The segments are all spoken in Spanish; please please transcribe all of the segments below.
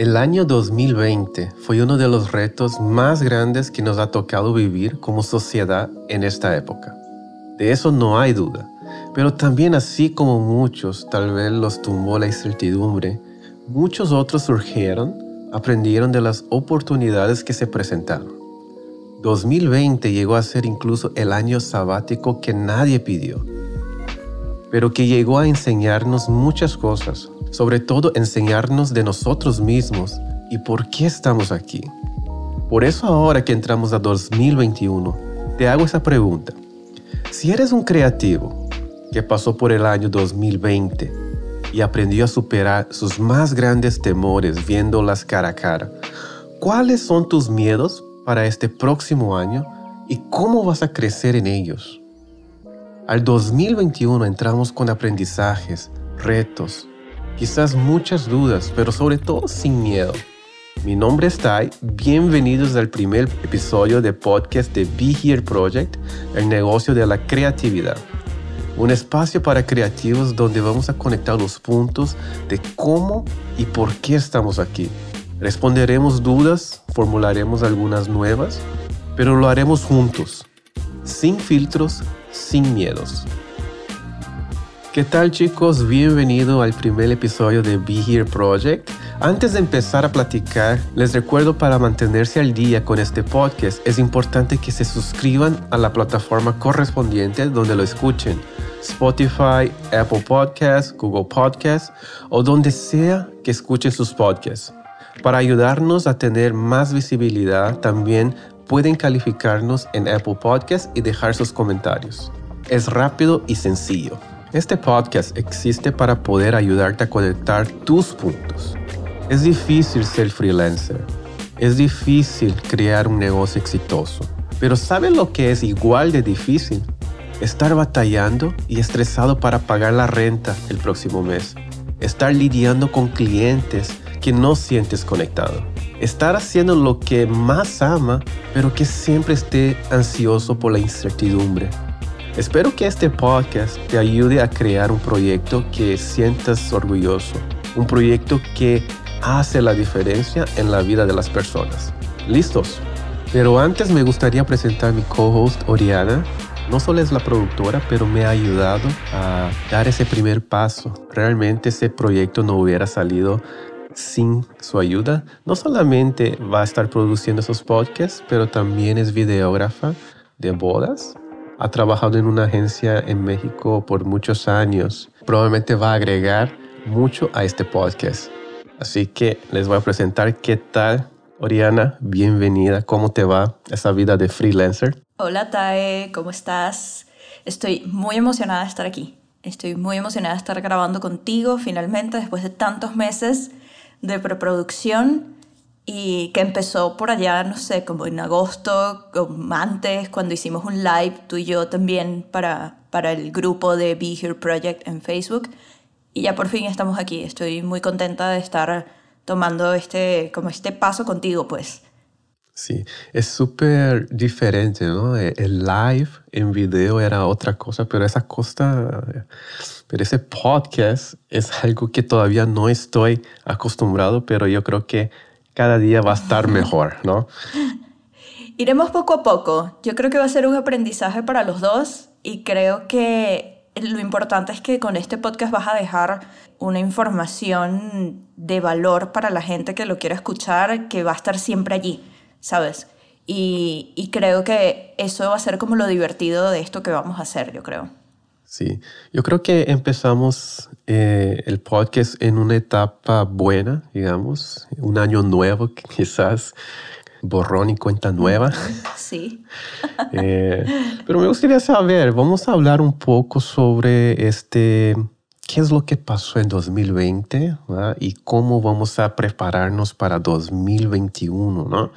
El año 2020 fue uno de los retos más grandes que nos ha tocado vivir como sociedad en esta época. De eso no hay duda. Pero también así como muchos tal vez los tumbó la incertidumbre, muchos otros surgieron, aprendieron de las oportunidades que se presentaron. 2020 llegó a ser incluso el año sabático que nadie pidió, pero que llegó a enseñarnos muchas cosas, sobre todo enseñarnos de nosotros mismos y por qué estamos aquí. Por eso ahora que entramos a 2021, te hago esa pregunta. Si eres un creativo que pasó por el año 2020 y aprendió a superar sus más grandes temores viéndolas cara a cara, ¿cuáles son tus miedos para este próximo año y cómo vas a crecer en ellos? Al 2021 entramos con aprendizajes, retos, quizás muchas dudas, pero sobre todo sin miedo. Mi nombre es Tai, bienvenidos al primer episodio de podcast de Be Here Project, el negocio de la creatividad. Un espacio para creativos donde vamos a conectar los puntos de cómo y por qué estamos aquí. Responderemos dudas, formularemos algunas nuevas, pero lo haremos juntos, sin filtros, sin miedos. ¿Qué tal chicos? Bienvenido al primer episodio de Be Here Project. Antes de empezar a platicar, les recuerdo para mantenerse al día con este podcast es importante que se suscriban a la plataforma correspondiente donde lo escuchen. Spotify, Apple Podcasts, Google Podcasts o donde sea que escuchen sus podcasts. Para ayudarnos a tener más visibilidad, también pueden calificarnos en Apple Podcasts y dejar sus comentarios. Es rápido y sencillo. Este podcast existe para poder ayudarte a conectar tus puntos. Es difícil ser freelancer. Es difícil crear un negocio exitoso. Pero ¿saben lo que es igual de difícil? Estar batallando y estresado para pagar la renta el próximo mes. Estar lidiando con clientes que no sientes conectado. Estar haciendo lo que más ama, pero que siempre esté ansioso por la incertidumbre Espero que este podcast te ayude a crear un proyecto que sientas orgulloso, un proyecto que hace la diferencia en la vida de las personas. ¿Listos? Pero antes me gustaría presentar a mi co-host Oriana. No solo es la productora, pero me ha ayudado a dar ese primer paso. Realmente ese proyecto no hubiera salido sin su ayuda. No solamente va a estar produciendo esos podcasts, pero también es videógrafa de bodas ha trabajado en una agencia en México por muchos años. Probablemente va a agregar mucho a este podcast. Así que les voy a presentar qué tal, Oriana. Bienvenida. ¿Cómo te va esa vida de freelancer? Hola, Tae. ¿Cómo estás? Estoy muy emocionada de estar aquí. Estoy muy emocionada de estar grabando contigo finalmente después de tantos meses de preproducción y que empezó por allá, no sé, como en agosto, antes, cuando hicimos un live, tú y yo también, para, para el grupo de Be Here Project en Facebook. Y ya por fin estamos aquí. Estoy muy contenta de estar tomando este, como este paso contigo, pues. Sí, es súper diferente, ¿no? E, el live en video era otra cosa, pero esa cosa, pero ese podcast es algo que todavía no estoy acostumbrado, pero yo creo que cada día va a estar mejor, ¿no? Iremos poco a poco. Yo creo que va a ser un aprendizaje para los dos y creo que lo importante es que con este podcast vas a dejar una información de valor para la gente que lo quiera escuchar, que va a estar siempre allí, ¿sabes? Y, y creo que eso va a ser como lo divertido de esto que vamos a hacer, yo creo. Sí, yo creo que empezamos eh, el podcast en una etapa buena, digamos, un año nuevo, quizás borrón y cuenta nueva. Sí. Eh, pero me gustaría saber, vamos a hablar un poco sobre este, qué es lo que pasó en 2020 y cómo vamos a prepararnos para 2021, ¿no?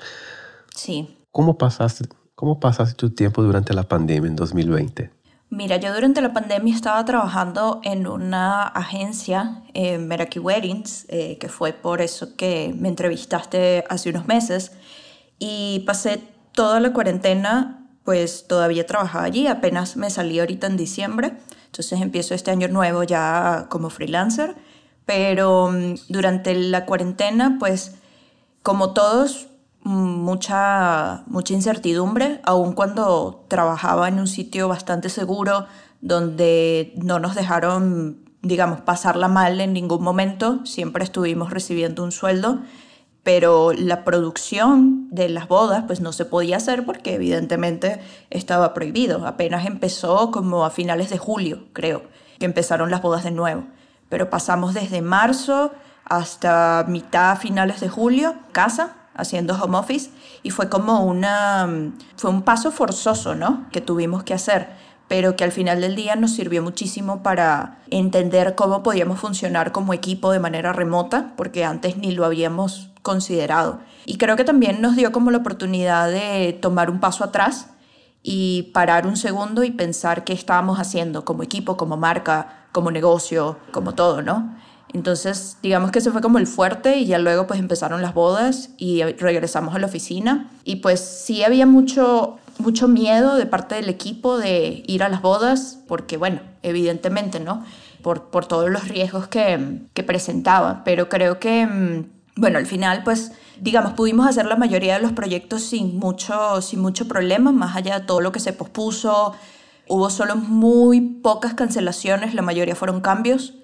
Sí. ¿Cómo pasaste, cómo pasaste tu tiempo durante la pandemia en 2020? Mira, yo durante la pandemia estaba trabajando en una agencia, eh, Meraki Weddings, eh, que fue por eso que me entrevistaste hace unos meses, y pasé toda la cuarentena, pues todavía trabajaba allí, apenas me salí ahorita en diciembre, entonces empiezo este año nuevo ya como freelancer, Pero mm, durante la cuarentena, pues como todos, mucha, mucha incertidumbre, aun cuando trabajaba en un sitio bastante seguro donde no nos dejaron, digamos, pasarla mal en ningún momento, siempre estuvimos recibiendo un sueldo, pero la producción de las bodas pues no se podía hacer porque evidentemente estaba prohibido. Apenas empezó como a finales de julio, creo, que empezaron las bodas de nuevo. Pero pasamos desde marzo hasta mitad, finales de julio, casa, haciendo home office, y fue como una, fue un paso forzoso, ¿no? Que tuvimos que hacer, pero que al final del día nos sirvió muchísimo para entender cómo podíamos funcionar como equipo de manera remota, porque antes ni lo habíamos considerado. Y creo que también nos dio como la oportunidad de tomar un paso atrás y parar un segundo y pensar qué estábamos haciendo como equipo, como marca, como negocio, como todo, ¿no? Entonces, digamos que ese fue como el fuerte y ya luego pues empezaron las bodas y regresamos a la oficina. Y pues sí había mucho, mucho miedo de parte del equipo de ir a las bodas, porque bueno, evidentemente, ¿no? Por, por todos los riesgos que, que presentaba. Pero creo que, mm, bueno, al final pues, digamos, pudimos hacer la mayoría de los proyectos sin mucho, sin mucho problema, más allá de todo lo que se pospuso. Hubo solo muy pocas cancelaciones, la mayoría fueron cambios.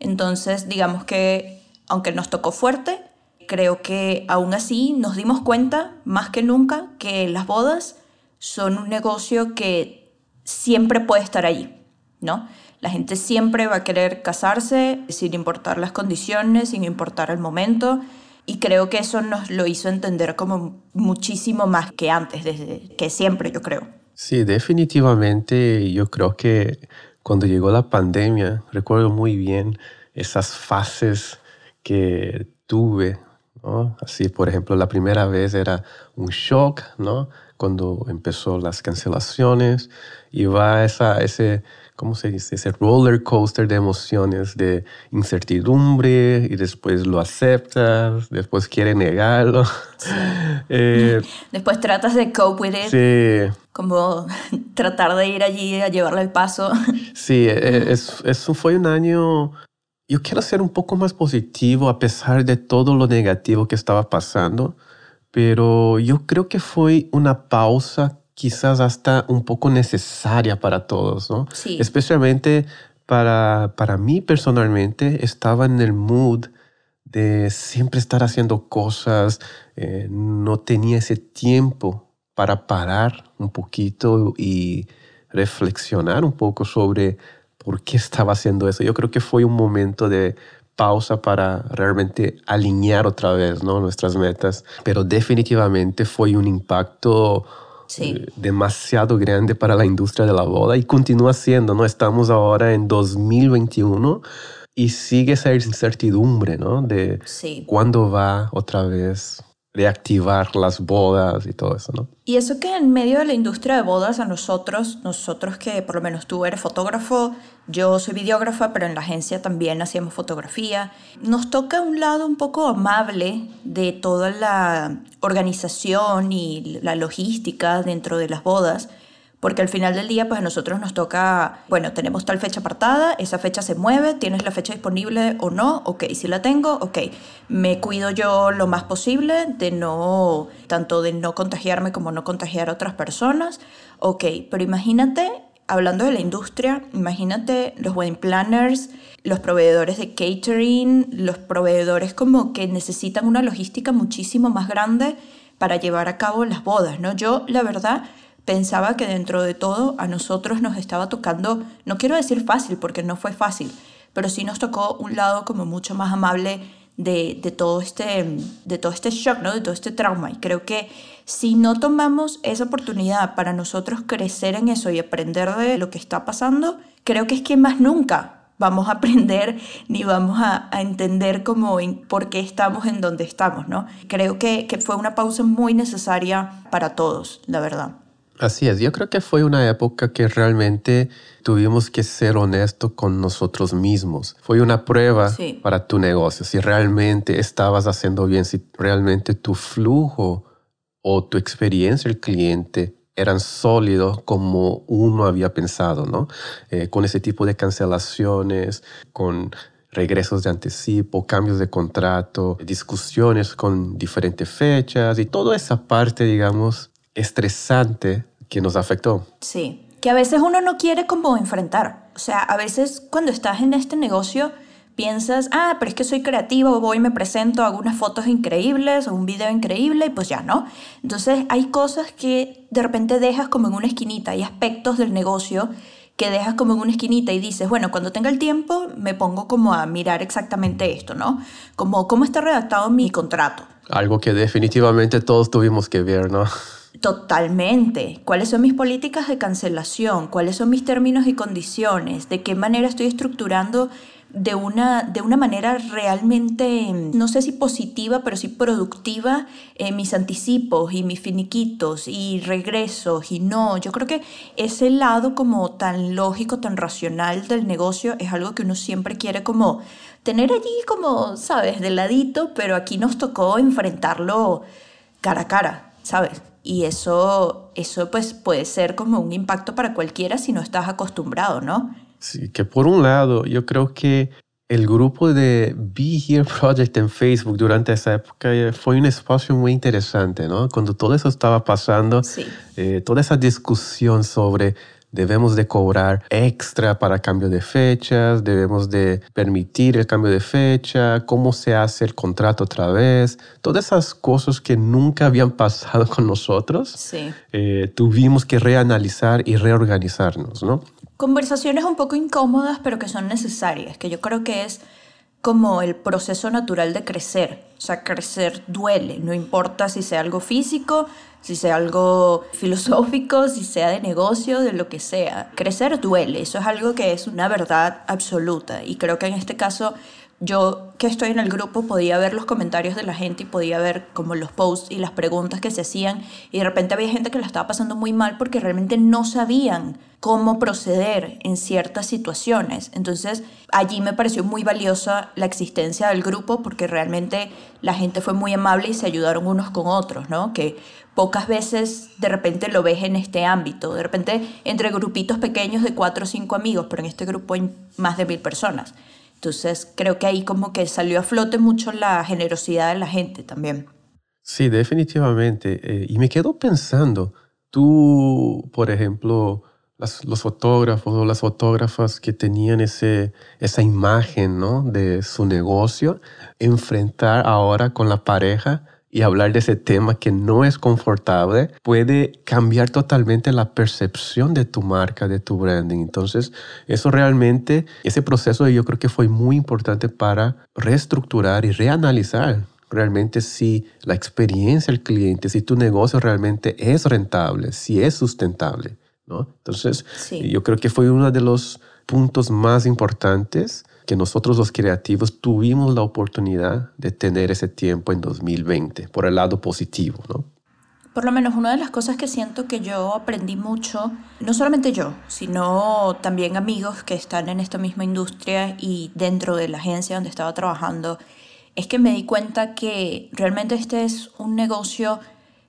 Entonces, digamos que, aunque nos tocó fuerte, creo que aún así nos dimos cuenta, más que nunca, que las bodas son un negocio que siempre puede estar allí, ¿no? La gente siempre va a querer casarse sin importar las condiciones, sin importar el momento. Y creo que eso nos lo hizo entender como muchísimo más que antes, desde que siempre, yo creo. Sí, definitivamente yo creo que cuando llegó la pandemia, recuerdo muy bien esas fases que tuve. Así, por ejemplo, la primera vez era un shock, ¿no? Cuando empezó las cancelaciones y va esa, ese ¿cómo se dice? Ese roller coaster de emociones, de incertidumbre y después lo aceptas, después quiere negarlo. Eh, después tratas de cope with it. Sí. Como tratar de ir allí a llevarle el paso. Sí, e, es, es, fue un año... Yo quiero ser un poco más positivo a pesar de todo lo negativo que estaba pasando, pero yo creo que fue una pausa quizás hasta un poco necesaria para todos, ¿no? Sí. Especialmente para, para mí personalmente, estaba en el mood de siempre estar haciendo cosas, eh, no tenía ese tiempo para parar un poquito y reflexionar un poco sobre por qué estaba haciendo eso. Yo creo que fue un momento de pausa para realmente alinear otra vez ¿no? nuestras metas, pero definitivamente fue un impacto eh, demasiado grande para la industria de la boda y continúa siendo, ¿no? Estamos ahora en 2021 y sigue esa incertidumbre, ¿no? De cuándo va otra vez reactivar las bodas y todo eso, ¿no? Y eso que en medio de la industria de bodas a nosotros, nosotros que por lo menos tú eres fotógrafo, yo soy videógrafa, pero en la agencia también hacíamos fotografía, nos toca un lado un poco amable de toda la organización y la logística dentro de las bodas, porque al final del día, pues a nosotros nos toca, bueno, tenemos tal fecha apartada, esa fecha se mueve, tienes la fecha disponible o no, ok, si la tengo, ok, me cuido yo lo más posible de no, tanto de no contagiarme como no contagiar a otras personas, ok, pero imagínate, hablando de la industria, imagínate los wedding planners, los proveedores de catering, los proveedores como que necesitan una logística muchísimo más grande para llevar a cabo las bodas, ¿no? Yo, la verdad, pensaba que dentro de todo a nosotros nos estaba tocando, no quiero decir fácil porque no fue fácil, pero sí nos tocó un lado como mucho más amable de, de, todo, este, de todo este shock, ¿no? de todo este trauma. Y creo que si no tomamos esa oportunidad para nosotros crecer en eso y aprender de lo que está pasando, creo que es que más nunca vamos a aprender ni vamos a, a entender cómo, por qué estamos en donde estamos. ¿no? Creo que, que fue una pausa muy necesaria para todos, la verdad. Así es, yo creo que fue una época que realmente tuvimos que ser honestos con nosotros mismos. Fue una prueba para tu negocio, si realmente estabas haciendo bien, si realmente tu flujo o tu experiencia el cliente eran sólidos como uno había pensado, ¿no? Eh, con ese tipo de cancelaciones, con regresos de anticipo, cambios de contrato, discusiones con diferentes fechas y toda esa parte, digamos, estresante que nos afectó. Sí, que a veces uno no quiere como enfrentar. O sea, a veces cuando estás en este negocio piensas, ah, pero es que soy creativo, voy, me presento, hago unas fotos increíbles o un video increíble y pues ya, ¿no? Entonces hay cosas que de repente dejas como en una esquinita, hay aspectos del negocio que dejas como en una esquinita y dices, bueno, cuando tenga el tiempo me pongo como a mirar exactamente esto, ¿no? Como cómo está redactado mi contrato. Algo que definitivamente todos tuvimos que ver, ¿no? Totalmente. ¿Cuáles son mis políticas de cancelación? ¿Cuáles son mis términos y condiciones? ¿De qué manera estoy estructurando de una, de una manera realmente, no sé si positiva, pero sí productiva, eh, mis anticipos y mis finiquitos y regresos y no. Yo creo que ese lado como tan lógico, tan racional del negocio es algo que uno siempre quiere como tener allí como, sabes, de ladito, pero aquí nos tocó enfrentarlo cara a cara, ¿sabes? Y eso, eso pues puede ser como un impacto para cualquiera si no estás acostumbrado, ¿no? Sí, que por un lado, yo creo que el grupo de Be Here Project en Facebook durante esa época eh, fue un espacio muy interesante, ¿no? Cuando todo eso estaba pasando, eh, toda esa discusión sobre debemos de cobrar extra para cambio de fechas, debemos de permitir el cambio de fecha, cómo se hace el contrato otra vez, todas esas cosas que nunca habían pasado con nosotros, eh, tuvimos que reanalizar y reorganizarnos, ¿no? Conversaciones un poco incómodas, pero que son necesarias, que yo creo que es como el proceso natural de crecer. O sea, crecer duele, no importa si sea algo físico, si sea algo filosófico, si sea de negocio, de lo que sea. Crecer duele, eso es algo que es una verdad absoluta. Y creo que en este caso yo que estoy en el grupo podía ver los comentarios de la gente y podía ver como los posts y las preguntas que se hacían y de repente había gente que la estaba pasando muy mal porque realmente no sabían cómo proceder en ciertas situaciones. Entonces allí me pareció muy valiosa la existencia del grupo porque realmente la gente fue muy amable y se ayudaron unos con otros, ¿no? Que pocas veces de repente lo ves en este ámbito, de repente entre grupitos pequeños de cuatro o cinco amigos, pero en este grupo hay más de mil personas. Entonces creo que ahí como que salió a flote mucho la generosidad de la gente también. Sí, definitivamente. Eh, y me quedo pensando, tú, por ejemplo, los fotógrafos o las fotógrafas que tenían ese, esa imagen ¿no? de su negocio, enfrentar ahora con la pareja y hablar de ese tema que no es confortable puede cambiar totalmente la percepción de tu marca, de tu branding. Entonces, eso realmente, ese proceso yo creo que fue muy importante para reestructurar y reanalizar realmente si la experiencia del cliente, si tu negocio realmente es rentable, si es sustentable. ¿no? Entonces, yo creo que fue uno de los puntos más importantes que nosotros los creativos tuvimos la oportunidad de tener ese tiempo en 2020, por el lado positivo, ¿no? Por lo menos una de las cosas que siento que yo aprendí mucho, no solamente yo, sino también amigos que están en esta misma industria y dentro de la agencia donde estaba trabajando, es que me di cuenta que realmente este es un negocio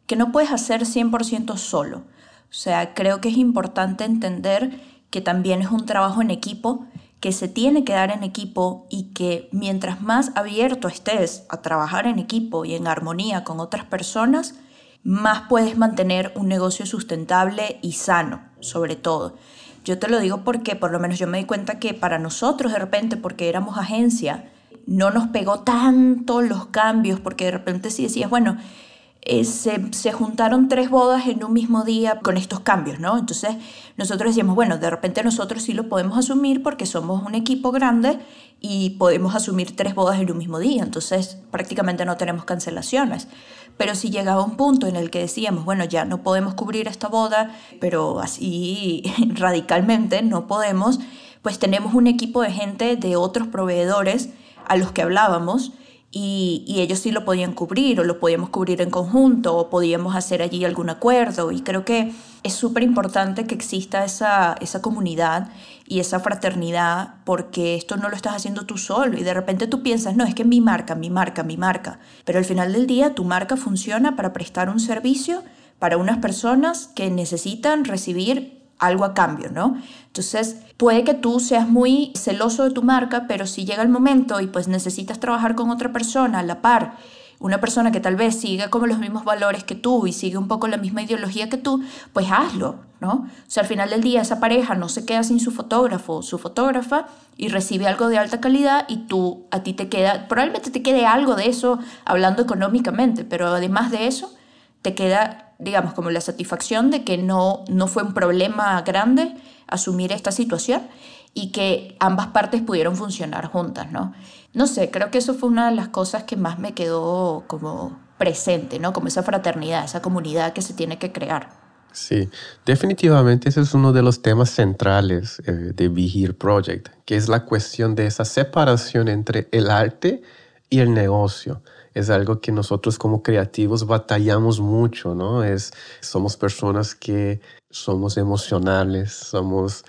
que no puedes hacer 100% solo. O sea, creo que es importante entender que también es un trabajo en equipo que se tiene que dar en equipo y que mientras más abierto estés a trabajar en equipo y en armonía con otras personas, más puedes mantener un negocio sustentable y sano, sobre todo. Yo te lo digo porque por lo menos yo me di cuenta que para nosotros de repente, porque éramos agencia, no nos pegó tanto los cambios, porque de repente si decías, bueno, eh, se, juntaron tres bodas en un mismo día con estos cambios, ¿no? Entonces nosotros decíamos, bueno, de repente nosotros sí lo podemos asumir porque somos un equipo grande y podemos asumir tres bodas en un mismo día, entonces prácticamente no tenemos cancelaciones. Pero si llegaba un punto en el que decíamos, bueno, ya no podemos cubrir esta boda, pero así radicalmente no podemos, pues tenemos un equipo de gente de otros proveedores a los que hablábamos y, ellos sí lo podían cubrir o lo podíamos cubrir en conjunto o podíamos hacer allí algún acuerdo. Y creo que es súper importante que exista esa, esa comunidad y esa fraternidad porque esto no lo estás haciendo tú solo y de repente tú piensas, no, es que mi marca, mi marca, mi marca, pero al final del día tu marca funciona para prestar un servicio para unas personas que necesitan recibir algo a cambio, ¿no? Entonces, puede que tú seas muy celoso de tu marca, pero si llega el momento y pues necesitas trabajar con otra persona a la par, una persona que tal vez siga como los mismos valores que tú y sigue un poco la misma ideología que tú, pues hazlo, ¿no? O sea, al final del día esa pareja no se queda sin su fotógrafo o su fotógrafa y recibe algo de alta calidad y tú, a ti te queda, probablemente te quede algo de eso hablando económicamente, pero además de eso, te queda, digamos, como la satisfacción de que no, no fue un problema grande asumir esta situación y que ambas partes pudieron funcionar juntas, ¿no? No sé, creo que eso fue una de las cosas que más me quedó como presente, ¿no? Como esa fraternidad, esa comunidad que se tiene que crear. Sí, definitivamente ese es uno de los temas centrales eh, de Be Project, que es la cuestión de esa separación entre el arte y el negocio. Es algo que nosotros como creativos batallamos mucho, ¿no? Es, somos personas que somos emocionales, somos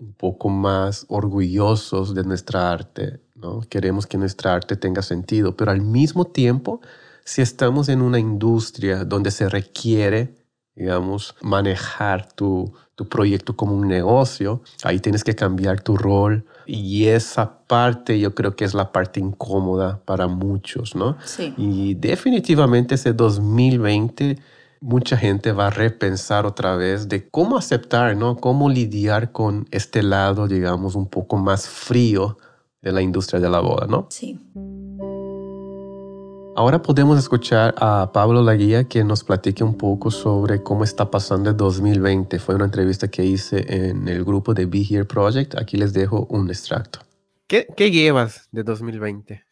un poco más orgullosos de nuestra arte, ¿no? Queremos que nuestra arte tenga sentido, pero al mismo tiempo, si estamos en una industria donde se requiere, digamos, manejar tu, tu proyecto como un negocio, ahí tienes que cambiar tu rol y esa parte yo creo que es la parte incómoda para muchos, ¿no? Sí. Y definitivamente ese 2020 mucha gente va a repensar otra vez de cómo aceptar, ¿no? Cómo lidiar con este lado, digamos, un poco más frío de la industria de la boda, ¿no? Sí. Ahora podemos escuchar a Pablo Laguía que nos platique un poco sobre cómo está pasando el 2020. Fue una entrevista que hice en el grupo de Be Here Project. Aquí les dejo un extracto. ¿Qué, qué llevas de 2020?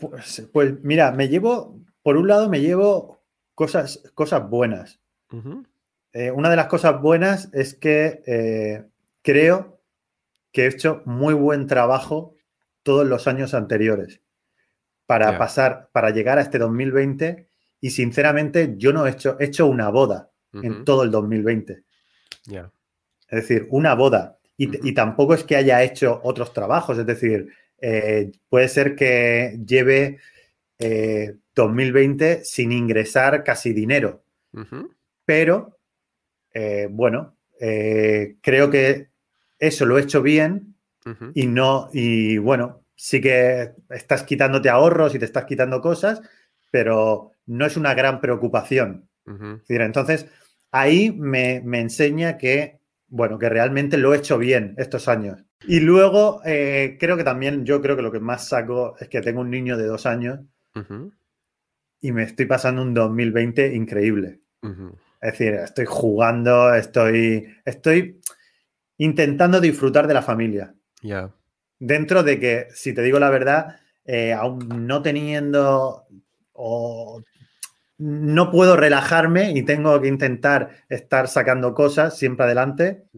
Pues, pues mira, me llevo, por un lado me llevo cosas, cosas buenas. Eh, una de las cosas buenas es que eh, creo que he hecho muy buen trabajo todos los años anteriores para pasar, para llegar a este 2020 y sinceramente yo no he hecho, he hecho una boda en todo el 2020. Es decir, una boda. Y, tampoco es que haya hecho otros trabajos, es decir, eh, puede ser que lleve 2020 sin ingresar casi dinero. Pero, eh, bueno, eh, creo que eso lo he hecho bien y no, y bueno, sí que estás quitándote ahorros y te estás quitando cosas, pero no es una gran preocupación. entonces, ahí me, enseña que, bueno, que realmente lo he hecho bien estos años. Y luego, eh, creo que también, yo creo que lo que más saco es que tengo un niño de dos años y me estoy pasando un 2020 increíble. Es decir, estoy jugando, estoy, estoy intentando disfrutar de la familia. Ya. Dentro de que, si te digo la verdad, eh, aún no teniendo o no puedo relajarme y tengo que intentar estar sacando cosas siempre adelante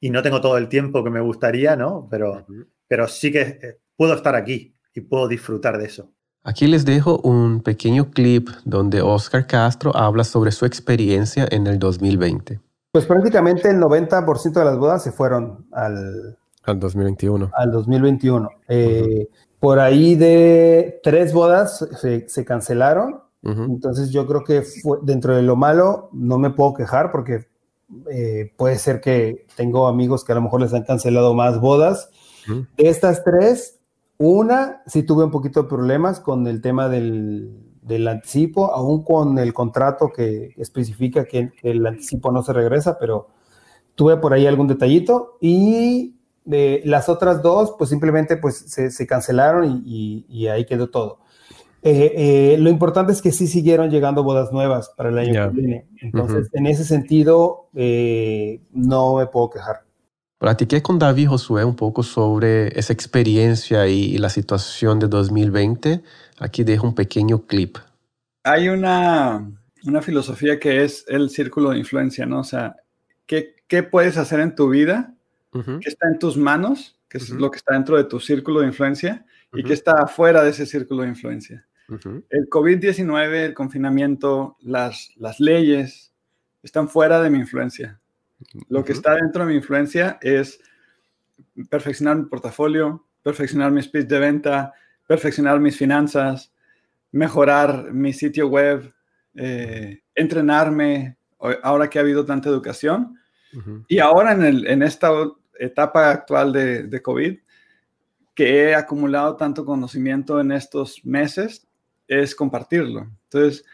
y no tengo todo el tiempo que me gustaría, ¿no? Pero, pero sí que eh, puedo estar aquí y puedo disfrutar de eso. Aquí les dejo un pequeño clip donde Oscar Castro habla sobre su experiencia en el 2020. Pues prácticamente el 90% de las bodas se fueron al, al 2021. Al 2021. Eh, por ahí de tres bodas se, cancelaron. Entonces yo creo que fue, dentro de lo malo no me puedo quejar porque eh, puede ser que tengo amigos que a lo mejor les han cancelado más bodas. De estas tres, una, sí tuve un poquito de problemas con el tema del, anticipo, aún con el contrato que especifica que, el anticipo no se regresa, pero tuve por ahí algún detallito y de las otras dos, pues simplemente pues se, cancelaron y, ahí quedó todo. Eh, eh, lo importante es que sí siguieron llegando bodas nuevas para el año que viene. Entonces, en ese sentido, eh, no me puedo quejar. Platiqué con David Josué un poco sobre esa experiencia y, la situación de 2020. Aquí dejo un pequeño clip. Hay una, una filosofía que es el círculo de influencia, ¿no? O sea, ¿qué, qué puedes hacer en tu vida? ¿Qué está en tus manos? ¿Qué es lo que está dentro de tu círculo de influencia? ¿Y qué está afuera de ese círculo de influencia? El COVID-19, el confinamiento, las, las leyes están fuera de mi influencia. Lo que está dentro de mi influencia es perfeccionar mi portafolio, perfeccionar mi speech de venta, perfeccionar mis finanzas, mejorar mi sitio web, eh, entrenarme, ahora que ha habido tanta educación. Y ahora en, el, en, esta etapa actual de, de COVID, que he acumulado tanto conocimiento en estos meses, es compartirlo. Entonces,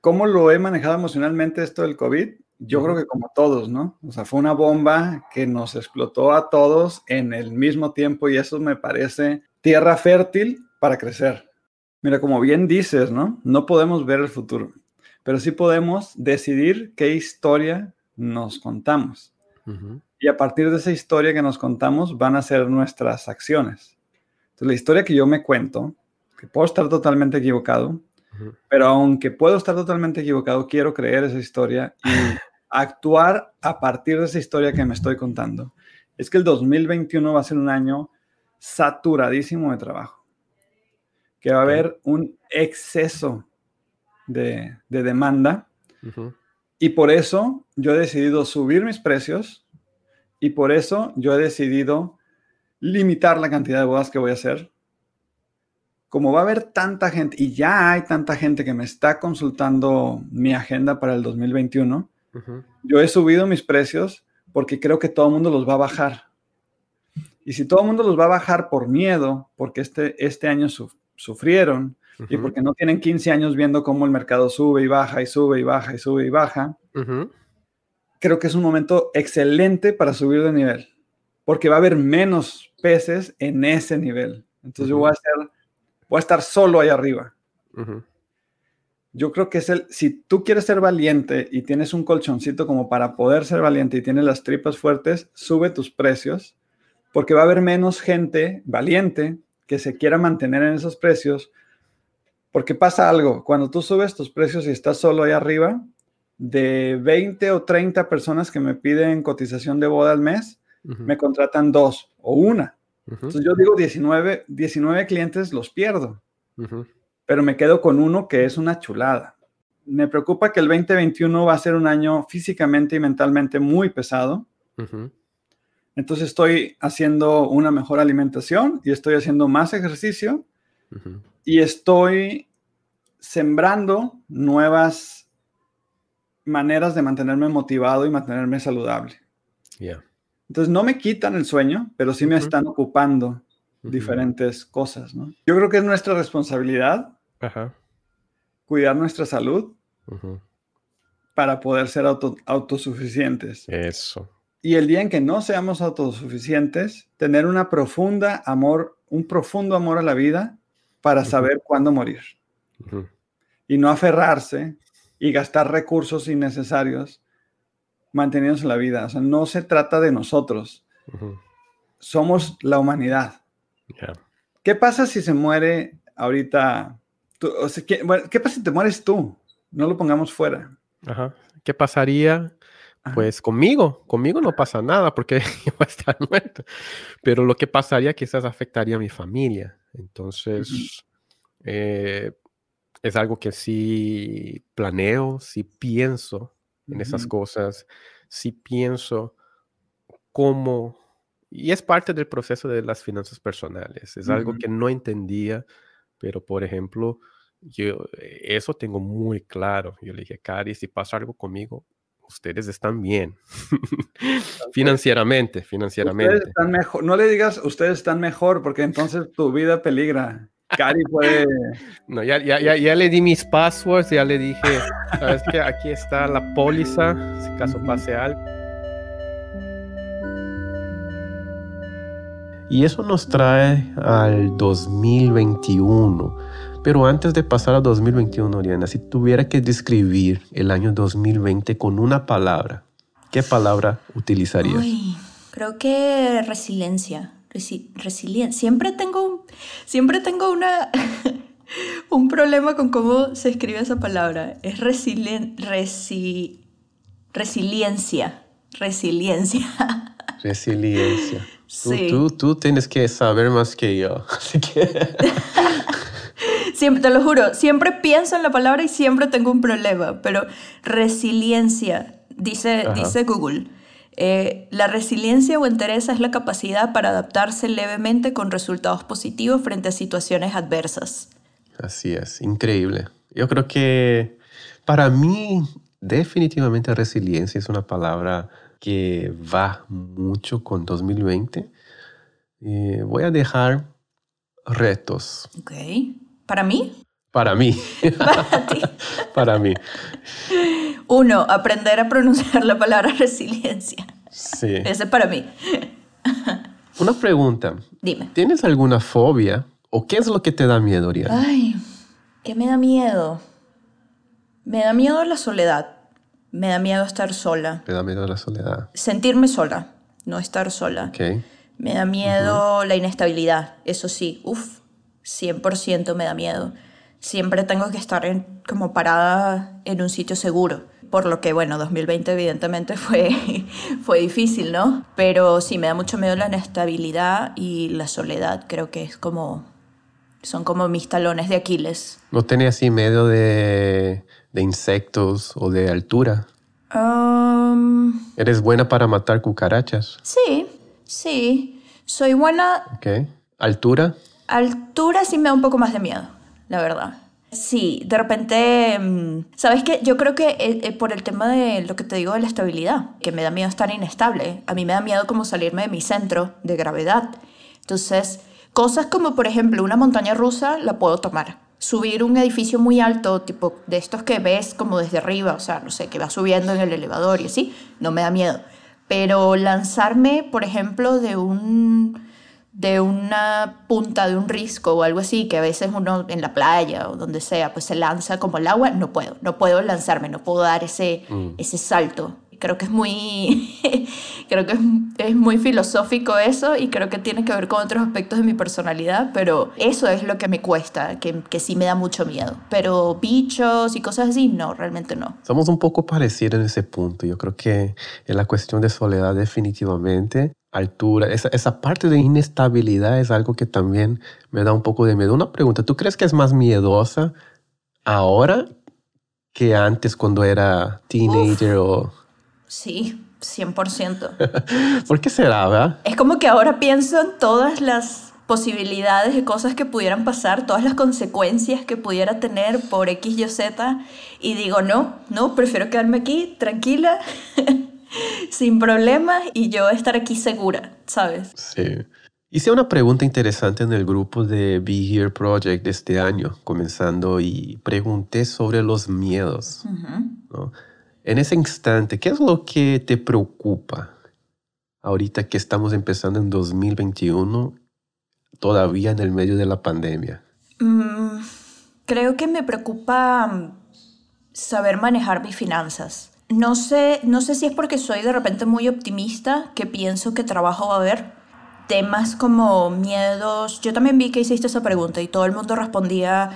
¿cómo lo he manejado emocionalmente esto del COVID? Yo creo que como todos, ¿no? O sea, fue una bomba que nos explotó a todos en el mismo tiempo y eso me parece tierra fértil para crecer. Mira, como bien dices, ¿no? No podemos ver el futuro, pero sí podemos decidir qué historia nos contamos. Y a partir de esa historia que nos contamos van a ser nuestras acciones. Entonces, la historia que yo me cuento, que puedo estar totalmente equivocado, pero aunque puedo estar totalmente equivocado, quiero creer esa historia y actuar a partir de esa historia que me estoy contando. Es que el 2021 va a ser un año saturadísimo de trabajo, que va a haber un exceso de, demanda y por eso yo he decidido subir mis precios y por eso yo he decidido limitar la cantidad de bodas que voy a hacer. Como va a haber tanta gente y ya hay tanta gente que me está consultando mi agenda para el 2021, yo he subido mis precios porque creo que todo el mundo los va a bajar. Y si todo el mundo los va a bajar por miedo, porque este, este año sufrieron y porque no tienen 15 años viendo cómo el mercado sube y baja y sube y baja y sube y baja, creo que es un momento excelente para subir de nivel, porque va a haber menos peces en ese nivel. Entonces yo voy a hacer voy a estar solo ahí arriba. Yo creo que es el, si tú quieres ser valiente y tienes un colchoncito como para poder ser valiente y tienes las tripas fuertes, sube tus precios, porque va a haber menos gente valiente que se quiera mantener en esos precios, porque pasa algo, cuando tú subes tus precios y estás solo ahí arriba, de 20 o 30 personas que me piden cotización de boda al mes, me contratan dos o una. Entonces yo digo 19, 19 clientes los pierdo, pero me quedo con uno que es una chulada. Me preocupa que el 2021 va a ser un año físicamente y mentalmente muy pesado. Entonces estoy haciendo una mejor alimentación y estoy haciendo más ejercicio y estoy sembrando nuevas maneras de mantenerme motivado y mantenerme saludable. Entonces no me quitan el sueño, pero sí me están ocupando diferentes cosas, ¿no? Yo creo que es nuestra responsabilidad cuidar nuestra salud para poder ser autosuficientes. Eso. Y el día en que no seamos autosuficientes, tener una profunda amor, un profundo amor a la vida para saber cuándo morir. Y no aferrarse y gastar recursos innecesarios mantenidos en la vida. O sea, no se trata de nosotros. Somos la humanidad. ¿Qué pasa si se muere ahorita? ¿qué, pasa si te mueres tú? No lo pongamos fuera. ¿Qué pasaría? Pues conmigo, conmigo no pasa nada porque yo voy a estar muerto. Pero lo que pasaría quizás afectaría a mi familia. Entonces, eh, es algo que sí planeo, sí pienso en esas cosas, si pienso cómo, y es parte del proceso de las finanzas personales, es algo que no entendía, pero por ejemplo, yo eso tengo muy claro. Yo le dije, Cari, si pasa algo conmigo, ustedes están bien. financieramente, financieramente. están mejor. No le digas, ustedes están mejor, porque entonces tu vida peligra. Cari puede. No, ya, ya, ya, ya, le di mis passwords, ya le dije, sabes que aquí está la póliza, si caso pase algo. Y eso nos trae al 2021. Pero antes de pasar al 2021, Oriana, si tuviera que describir el año 2020 con una palabra, ¿qué palabra utilizarías? creo que resiliencia resiliencia. Siempre tengo, siempre tengo una, un problema con cómo se escribe esa palabra. Es resilien, resiliencia. Resiliencia. Resiliencia. Tú, tú, tienes que saber más que yo. Así que... siempre, te lo juro, siempre pienso en la palabra y siempre tengo un problema, pero resiliencia, dice, dice Google. Eh, la resiliencia o entereza es la capacidad para adaptarse levemente con resultados positivos frente a situaciones adversas. Así es, increíble. Yo creo que para mí definitivamente resiliencia es una palabra que va mucho con 2020, eh, voy a dejar retos. Ok. ¿Para mí? Para mí. Para ti. Para mí. Uno, aprender a pronunciar la palabra resiliencia. Sí. Ese es para mí. Una pregunta. Dime. ¿Tienes alguna fobia o qué es lo que te da miedo, Oriana? Ay, ¿qué me da miedo? Me da miedo la soledad. Me da miedo estar sola. Me da miedo la soledad. Sentirme sola, no estar sola. Ok. Me da miedo la inestabilidad, eso sí, uff, 100% me da miedo. Siempre tengo que estar en- como parada en un sitio seguro. Por lo que, bueno, 2020 evidentemente fue, fue difícil, ¿no? Pero sí, me da mucho miedo la inestabilidad y la soledad. Creo que es como, son como mis talones de Aquiles. ¿No tenés así miedo de, de insectos o de altura? Um, ¿Eres buena para matar cucarachas? sí, sí. Soy buena Ok. ¿Altura? Altura sí me da un poco más de miedo, la verdad. Sí, de repente, mm, ¿sabes qué? Yo creo que eh, eh, por el tema de lo que te digo de la estabilidad, que me da miedo estar inestable. A mí me da miedo como salirme de mi centro de gravedad. Entonces, cosas como, por ejemplo, una montaña rusa la puedo tomar. Subir un edificio muy alto, tipo de estos que ves como desde arriba, o sea, no sé, que va subiendo en el elevador y así, no me da miedo. Pero lanzarme, por ejemplo, de un de una punta de un risco o algo así, que a veces uno en la playa o donde sea, pues se lanza como el agua, no puedo, no puedo lanzarme, no puedo dar ese, ese salto. Creo que es muy, creo que es, es muy filosófico eso y creo que tiene que ver con otros aspectos de mi personalidad, pero eso es lo que me cuesta, que, que sí me da mucho miedo. Pero bichos y cosas así, no, realmente no. Somos un poco parecidos en ese punto. Yo creo que en la cuestión de soledad definitivamente, altura, esa, esa parte de inestabilidad es algo que también me da un poco de miedo. Una pregunta, ¿tú crees que es más miedosa ahora que antes cuando era teenager o... Sí, 100%. ¿Por qué será, verdad? Es como que ahora pienso en todas las posibilidades de cosas que pudieran pasar, todas las consecuencias que pudiera tener por X, Y, Z, y digo, no, no, prefiero quedarme aquí tranquila, sin problemas, y yo estar aquí segura, ¿sabes? Sí. Hice una pregunta interesante en el grupo de Be Here Project de este año, comenzando, y pregunté sobre los miedos. ¿no? En ese instante, ¿qué es lo que te preocupa ahorita que estamos empezando en 2021, todavía en el medio de la pandemia? Mm, creo que me preocupa mm, saber manejar mis finanzas. No sé, no sé si es porque soy de repente muy optimista, que pienso que trabajo va a haber. Temas como miedos. Yo también vi que hiciste esa pregunta y todo el mundo respondía,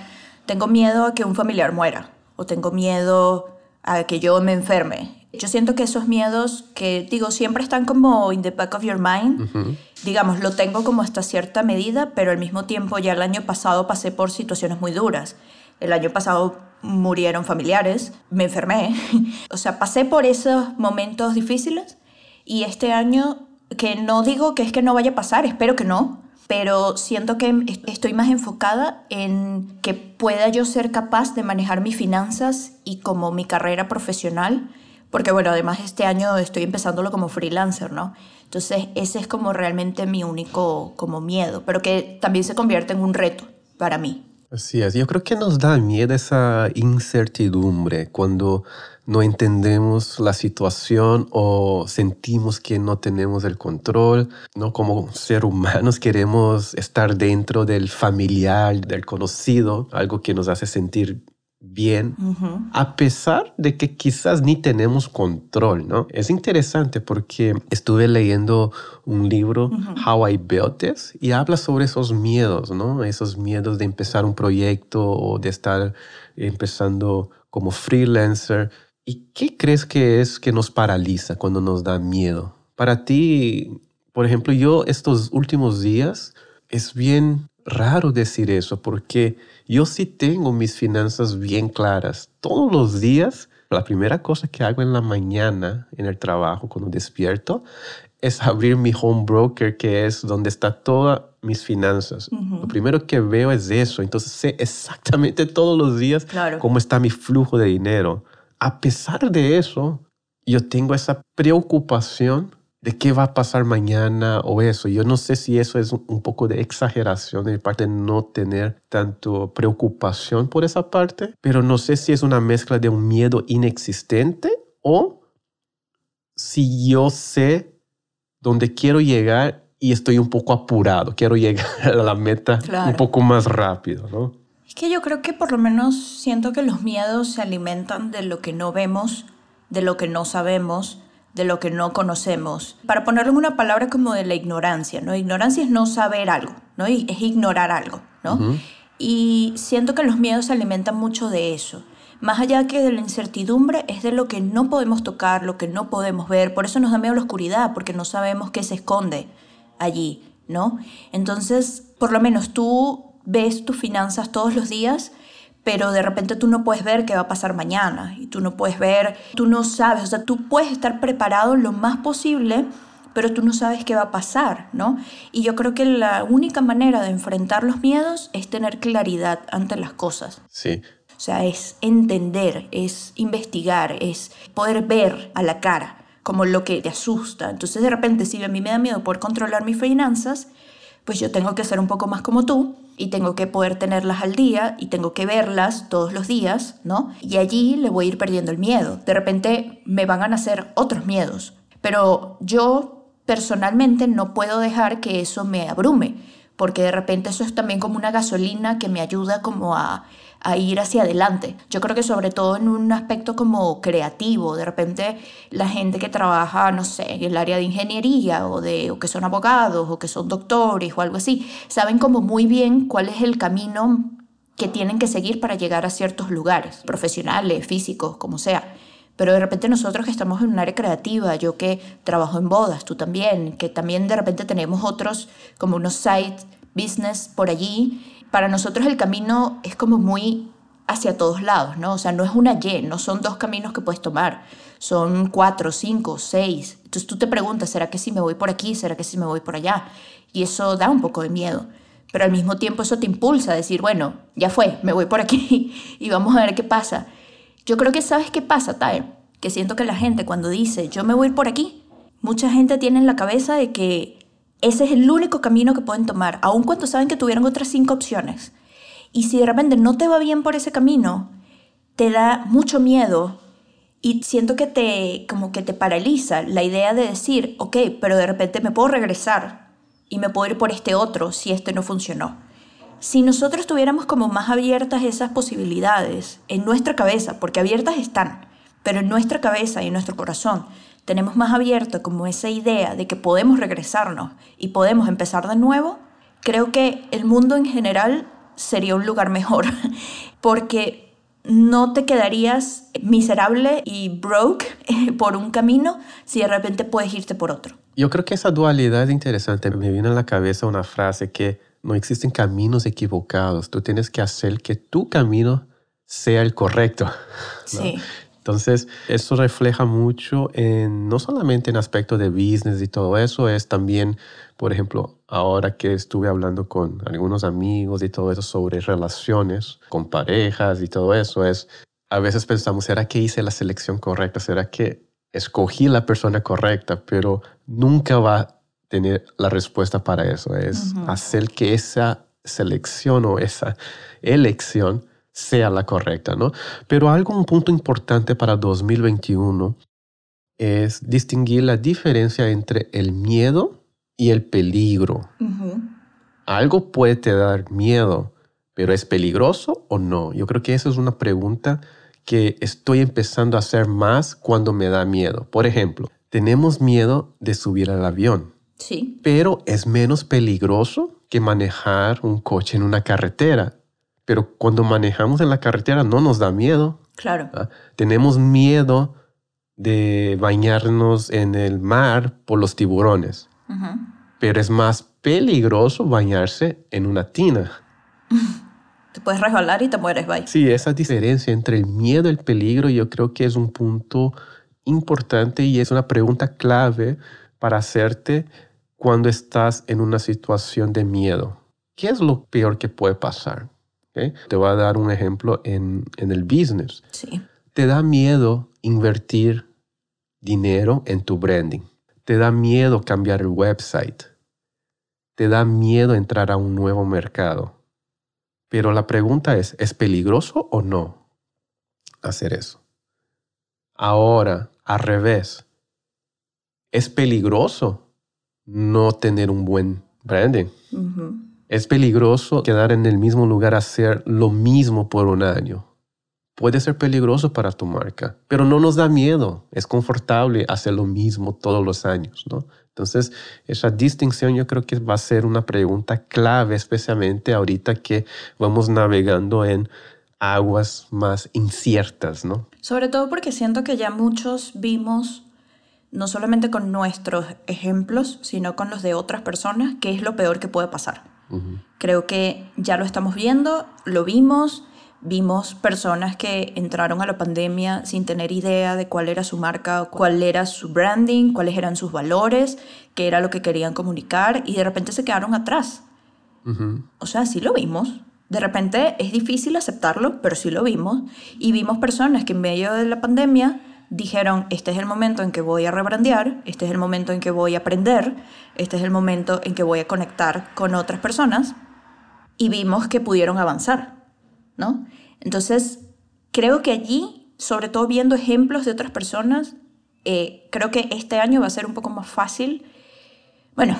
tengo miedo a que un familiar muera o tengo miedo a que yo me enferme. Yo siento que esos miedos que, digo, siempre están como in the back of your mind, digamos, lo tengo como hasta cierta medida, pero al mismo tiempo ya el año pasado pasé por situaciones muy duras. El año pasado murieron familiares, me enfermé, o sea, pasé por esos momentos difíciles y este año, que no digo que es que no vaya a pasar, espero que no, pero siento que estoy más enfocada en que pueda yo ser capaz de manejar mis finanzas y como mi carrera profesional, porque bueno, además este año estoy empezándolo como freelancer, ¿no? Entonces ese es como realmente mi único como miedo, pero que también se convierte en un reto para mí. Así es, yo creo que nos da miedo esa incertidumbre cuando no entendemos la situación o sentimos que no tenemos el control, ¿no? Como ser humanos queremos estar dentro del familiar, del conocido, algo que nos hace sentir bien, Uh -huh. a pesar de que quizás ni tenemos control, ¿no? Es interesante porque estuve leyendo un libro, uh -huh. How I Built This, y habla sobre esos miedos, ¿no? Esos miedos de empezar un proyecto o de estar empezando como freelancer. ¿Y qué crees que es que nos paraliza cuando nos da miedo? Para ti, por ejemplo, yo estos últimos días es bien raro decir eso porque yo sí tengo mis finanzas bien claras. Todos los días, la primera cosa que hago en la mañana en el trabajo cuando despierto es abrir mi home broker, que es donde está todas mis finanzas. Uh -huh. Lo primero que veo es eso. Entonces sé exactamente todos los días claro. cómo está mi flujo de dinero. A pesar de eso, yo tengo esa preocupación de qué va a pasar mañana o eso. Yo no sé si eso es un poco de exageración de mi parte no tener tanto preocupación por esa parte, pero no sé si es una mezcla de un miedo inexistente o si yo sé dónde quiero llegar y estoy un poco apurado, quiero llegar a la meta un poco más rápido, ¿no? Es que yo creo que por lo menos siento que los miedos se alimentan de lo que no vemos, de lo que no sabemos, de lo que no conocemos. Para ponerlo en una palabra como de la ignorancia, ¿no? Ignorancia es no saber algo, ¿no? Es ignorar algo, ¿no? Y siento que los miedos se alimentan mucho de eso. Más allá que de la incertidumbre, es de lo que no podemos tocar, lo que no podemos ver. Por eso nos da miedo la oscuridad, porque no sabemos qué se esconde allí, ¿no? Entonces, por lo menos tú ves tus finanzas todos los días pero de repente tú no puedes ver qué va a pasar mañana y tú no puedes ver, tú no sabes, o sea, tú puedes estar preparado lo más posible, pero tú no sabes qué va a pasar, ¿no? Y yo creo que la única manera de enfrentar los miedos es tener claridad ante las cosas. Sí. O sea, es entender, es investigar, es poder ver a la cara como lo que te asusta. Entonces, de repente, si a mí me da miedo poder controlar mis finanzas, pues yo tengo que ser un poco más como tú y tengo que poder tenerlas al día y tengo que verlas todos los días, ¿no? Y allí le voy a ir perdiendo el miedo. De repente me van a nacer otros miedos, pero yo personalmente no puedo dejar que eso me abrume, porque de repente eso es también como una gasolina que me ayuda como a a ir hacia adelante. Yo creo que sobre todo en un aspecto como creativo, de repente la gente que trabaja, no sé, en el área de ingeniería o, de, o que son abogados o que son doctores o algo así, saben como muy bien cuál es el camino que tienen que seguir para llegar a ciertos lugares, profesionales, físicos, como sea. Pero de repente nosotros que estamos en un área creativa, yo que trabajo en bodas, tú también, que también de repente tenemos otros como unos side business por allí, para nosotros el camino es como muy hacia todos lados, ¿no? O sea, no es una Y, no son dos caminos que puedes tomar, son cuatro, cinco, seis. Entonces tú te preguntas, ¿será que si me voy por aquí? ¿Será que si me voy por allá? Y eso da un poco de miedo. Pero al mismo tiempo eso te impulsa a decir, bueno, ya fue, me voy por aquí y vamos a ver qué pasa. Yo creo que sabes qué pasa, Tae, que siento que la gente cuando dice, yo me voy por aquí, mucha gente tiene en la cabeza de que ese es el único camino que pueden tomar, aun cuando saben que tuvieron otras cinco opciones. Y si de repente no te va bien por ese camino, te da mucho miedo y siento que te como que te paraliza la idea de decir, ok, pero de repente me puedo regresar y me puedo ir por este otro si este no funcionó. Si nosotros tuviéramos como más abiertas esas posibilidades en nuestra cabeza, porque abiertas están, pero en nuestra cabeza y en nuestro corazón, tenemos más abierto como esa idea de que podemos regresarnos y podemos empezar de nuevo, creo que el mundo en general sería un lugar mejor, porque no te quedarías miserable y broke por un camino si de repente puedes irte por otro. Yo creo que esa dualidad es interesante. Me viene a la cabeza una frase que no existen caminos equivocados. Tú tienes que hacer que tu camino sea el correcto. Sí. Entonces, eso refleja mucho en, no solamente en aspecto de business y todo eso, es también, por ejemplo, ahora que estuve hablando con algunos amigos y todo eso sobre relaciones con parejas y todo eso, es, a veces pensamos, ¿será que hice la selección correcta? ¿Será que escogí la persona correcta? Pero nunca va a tener la respuesta para eso. Es hacer que esa selección o esa elección sea la correcta, ¿no? Pero algo, un punto importante para 2021 es distinguir la diferencia entre el miedo y el peligro. Algo puede te dar miedo, pero ¿es peligroso o no? Yo creo que esa es una pregunta que estoy empezando a hacer más cuando me da miedo. Por ejemplo, tenemos miedo de subir al avión. Sí. Pero es menos peligroso que manejar un coche en una carretera pero cuando manejamos en la carretera no nos da miedo. Claro. ¿ah? Tenemos miedo de bañarnos en el mar por los tiburones, pero es más peligroso bañarse en una tina. Te puedes resbalar y te mueres, bye. Sí, esa diferencia entre el miedo y el peligro yo creo que es un punto importante y es una pregunta clave para hacerte cuando estás en una situación de miedo. ¿Qué es lo peor que puede pasar? Te voy a dar un ejemplo en, el business. Sí. ¿Te da miedo invertir dinero en tu branding. Te da miedo cambiar el website. Te da miedo entrar a un nuevo mercado. Pero la pregunta es, ¿es peligroso o no hacer eso? Ahora, al revés, ¿es peligroso no tener un buen branding? Es peligroso quedar en el mismo lugar, hacer lo mismo por un año. Puede ser peligroso para tu marca, pero no nos da miedo. Es confortable hacer lo mismo todos los años, ¿no? Entonces, esa distinción yo creo que va a ser una pregunta clave, especialmente ahorita que vamos navegando en aguas más inciertas, ¿no? Sobre todo porque siento que ya muchos vimos, no solamente con nuestros ejemplos, sino con los de otras personas, qué es lo peor que puede pasar. Creo que ya lo estamos viendo, lo vimos, vimos personas que entraron a la pandemia sin tener idea de cuál era su marca, cuál era su branding, cuáles eran sus valores, qué era lo que querían comunicar y de repente se quedaron atrás. O sea, sí lo vimos. De repente es difícil aceptarlo, pero sí lo vimos. Y vimos personas que en medio de la pandemia dijeron, este es el momento en que voy a rebrandear, este es el momento en que voy a aprender, este es el momento en que voy a conectar con otras personas y vimos que pudieron avanzar, ¿no? Entonces, creo que allí, sobre todo viendo ejemplos de otras personas, eh, creo que este año va a ser un poco más fácil. Bueno,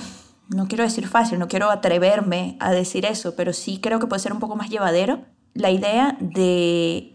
no quiero decir fácil, no quiero atreverme a decir eso, pero sí creo que puede ser un poco más llevadero la idea de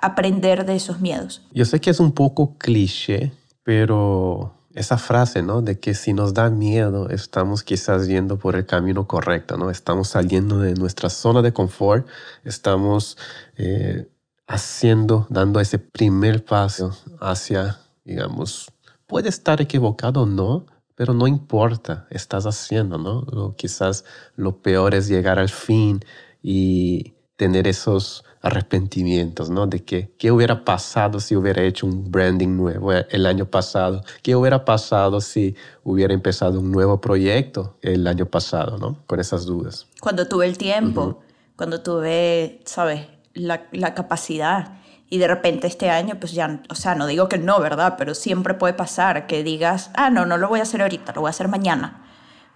aprender de esos miedos. Yo sé que es un poco cliché, pero esa frase, ¿no? De que si nos da miedo, estamos quizás yendo por el camino correcto, ¿no? Estamos saliendo de nuestra zona de confort, estamos eh, haciendo, dando ese primer paso hacia, digamos, puede estar equivocado o no, pero no importa, estás haciendo, ¿no? quizás lo peor es llegar al fin y tener esos arrepentimientos, ¿no? De que, qué hubiera pasado si hubiera hecho un branding nuevo eh, el año pasado, qué hubiera pasado si hubiera empezado un nuevo proyecto el año pasado, ¿no? Con esas dudas. Cuando tuve el tiempo, cuando tuve, ¿sabes? La, la, capacidad. Y de repente este año, pues ya, o sea, no digo que no, ¿verdad? Pero siempre puede pasar que digas, ah, no, no lo voy a hacer ahorita, lo voy a hacer mañana,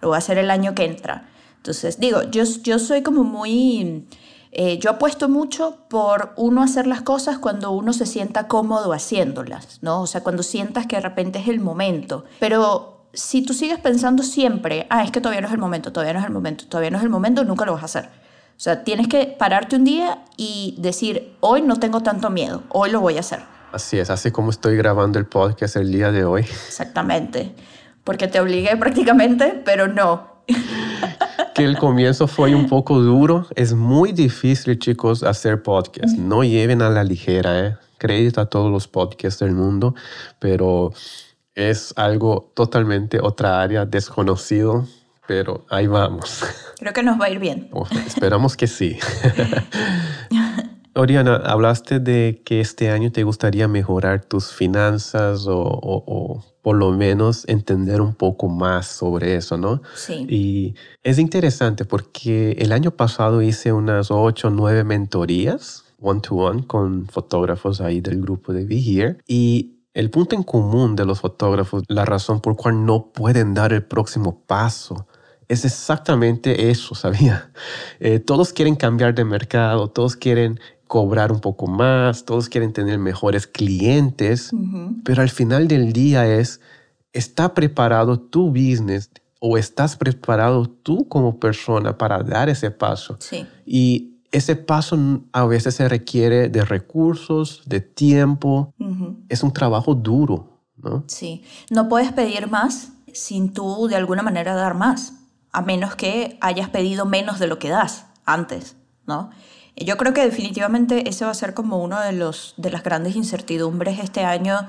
lo voy a hacer el año que entra. Entonces, digo, yo, yo soy como muy eh, yo apuesto mucho por uno hacer las cosas cuando uno se sienta cómodo haciéndolas, ¿no? O sea, cuando sientas que de repente es el momento. Pero si tú sigues pensando siempre, ah, es que todavía no es el momento, todavía no es el momento, todavía no es el momento, nunca lo vas a hacer. O sea, tienes que pararte un día y decir, hoy no tengo tanto miedo, hoy lo voy a hacer. Así es, así como estoy grabando el podcast el día de hoy. Exactamente, porque te obligué prácticamente, pero no, que el comienzo fue un poco duro. Es muy difícil, chicos, hacer podcast. No lleven a la ligera, ¿eh? Crédito a todos los podcasts del mundo, pero es algo totalmente otra área desconocido, pero ahí vamos. Creo que nos va a ir bien. esperamos que sí. Oriana, hablaste de que este año te gustaría mejorar tus finanzas o, por lo menos entender un poco más sobre eso, ¿no? Sí. Y es interesante porque el año pasado hice unas ocho o nueve mentorías one-to-one con fotógrafos ahí del grupo de Be Here y el punto en común de los fotógrafos, la razón por cual no pueden dar el próximo paso, es exactamente eso, ¿sabía? Eh, todos quieren cambiar de mercado, todos quieren cobrar un poco más, todos quieren tener mejores clientes, pero al final del día es, ¿está preparado tu business o estás preparado tú como persona para dar ese paso? Sí. Y ese paso a veces se requiere de recursos, de tiempo, es un trabajo duro, ¿no? Sí, no puedes pedir más sin tú de alguna manera dar más, a menos que hayas pedido menos de lo que das antes, ¿no? Yo creo que definitivamente ese va a ser como uno de, los, de las grandes incertidumbres este año,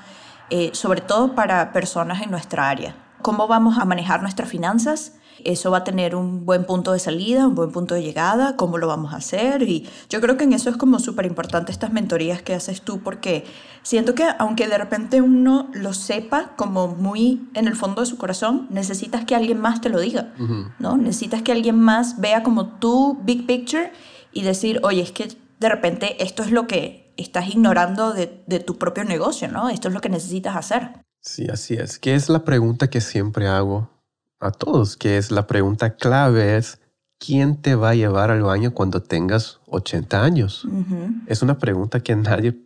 eh, sobre todo para personas en nuestra área. ¿Cómo vamos a manejar nuestras finanzas? Eso va a tener un buen punto de salida, un buen punto de llegada, cómo lo vamos a hacer. Y yo creo que en eso es como súper importante estas mentorías que haces tú, porque siento que aunque de repente uno lo sepa como muy en el fondo de su corazón, necesitas que alguien más te lo diga, ¿no? Necesitas que alguien más vea como tu big picture y decir, oye, es que de repente esto es lo que estás ignorando de, tu propio negocio, ¿no? Esto es lo que necesitas hacer. Sí, así es. ¿Qué es la pregunta que siempre hago a todos? Que es la pregunta clave es, ¿quién te va a llevar al baño cuando tengas 80 años? Es una pregunta que nadie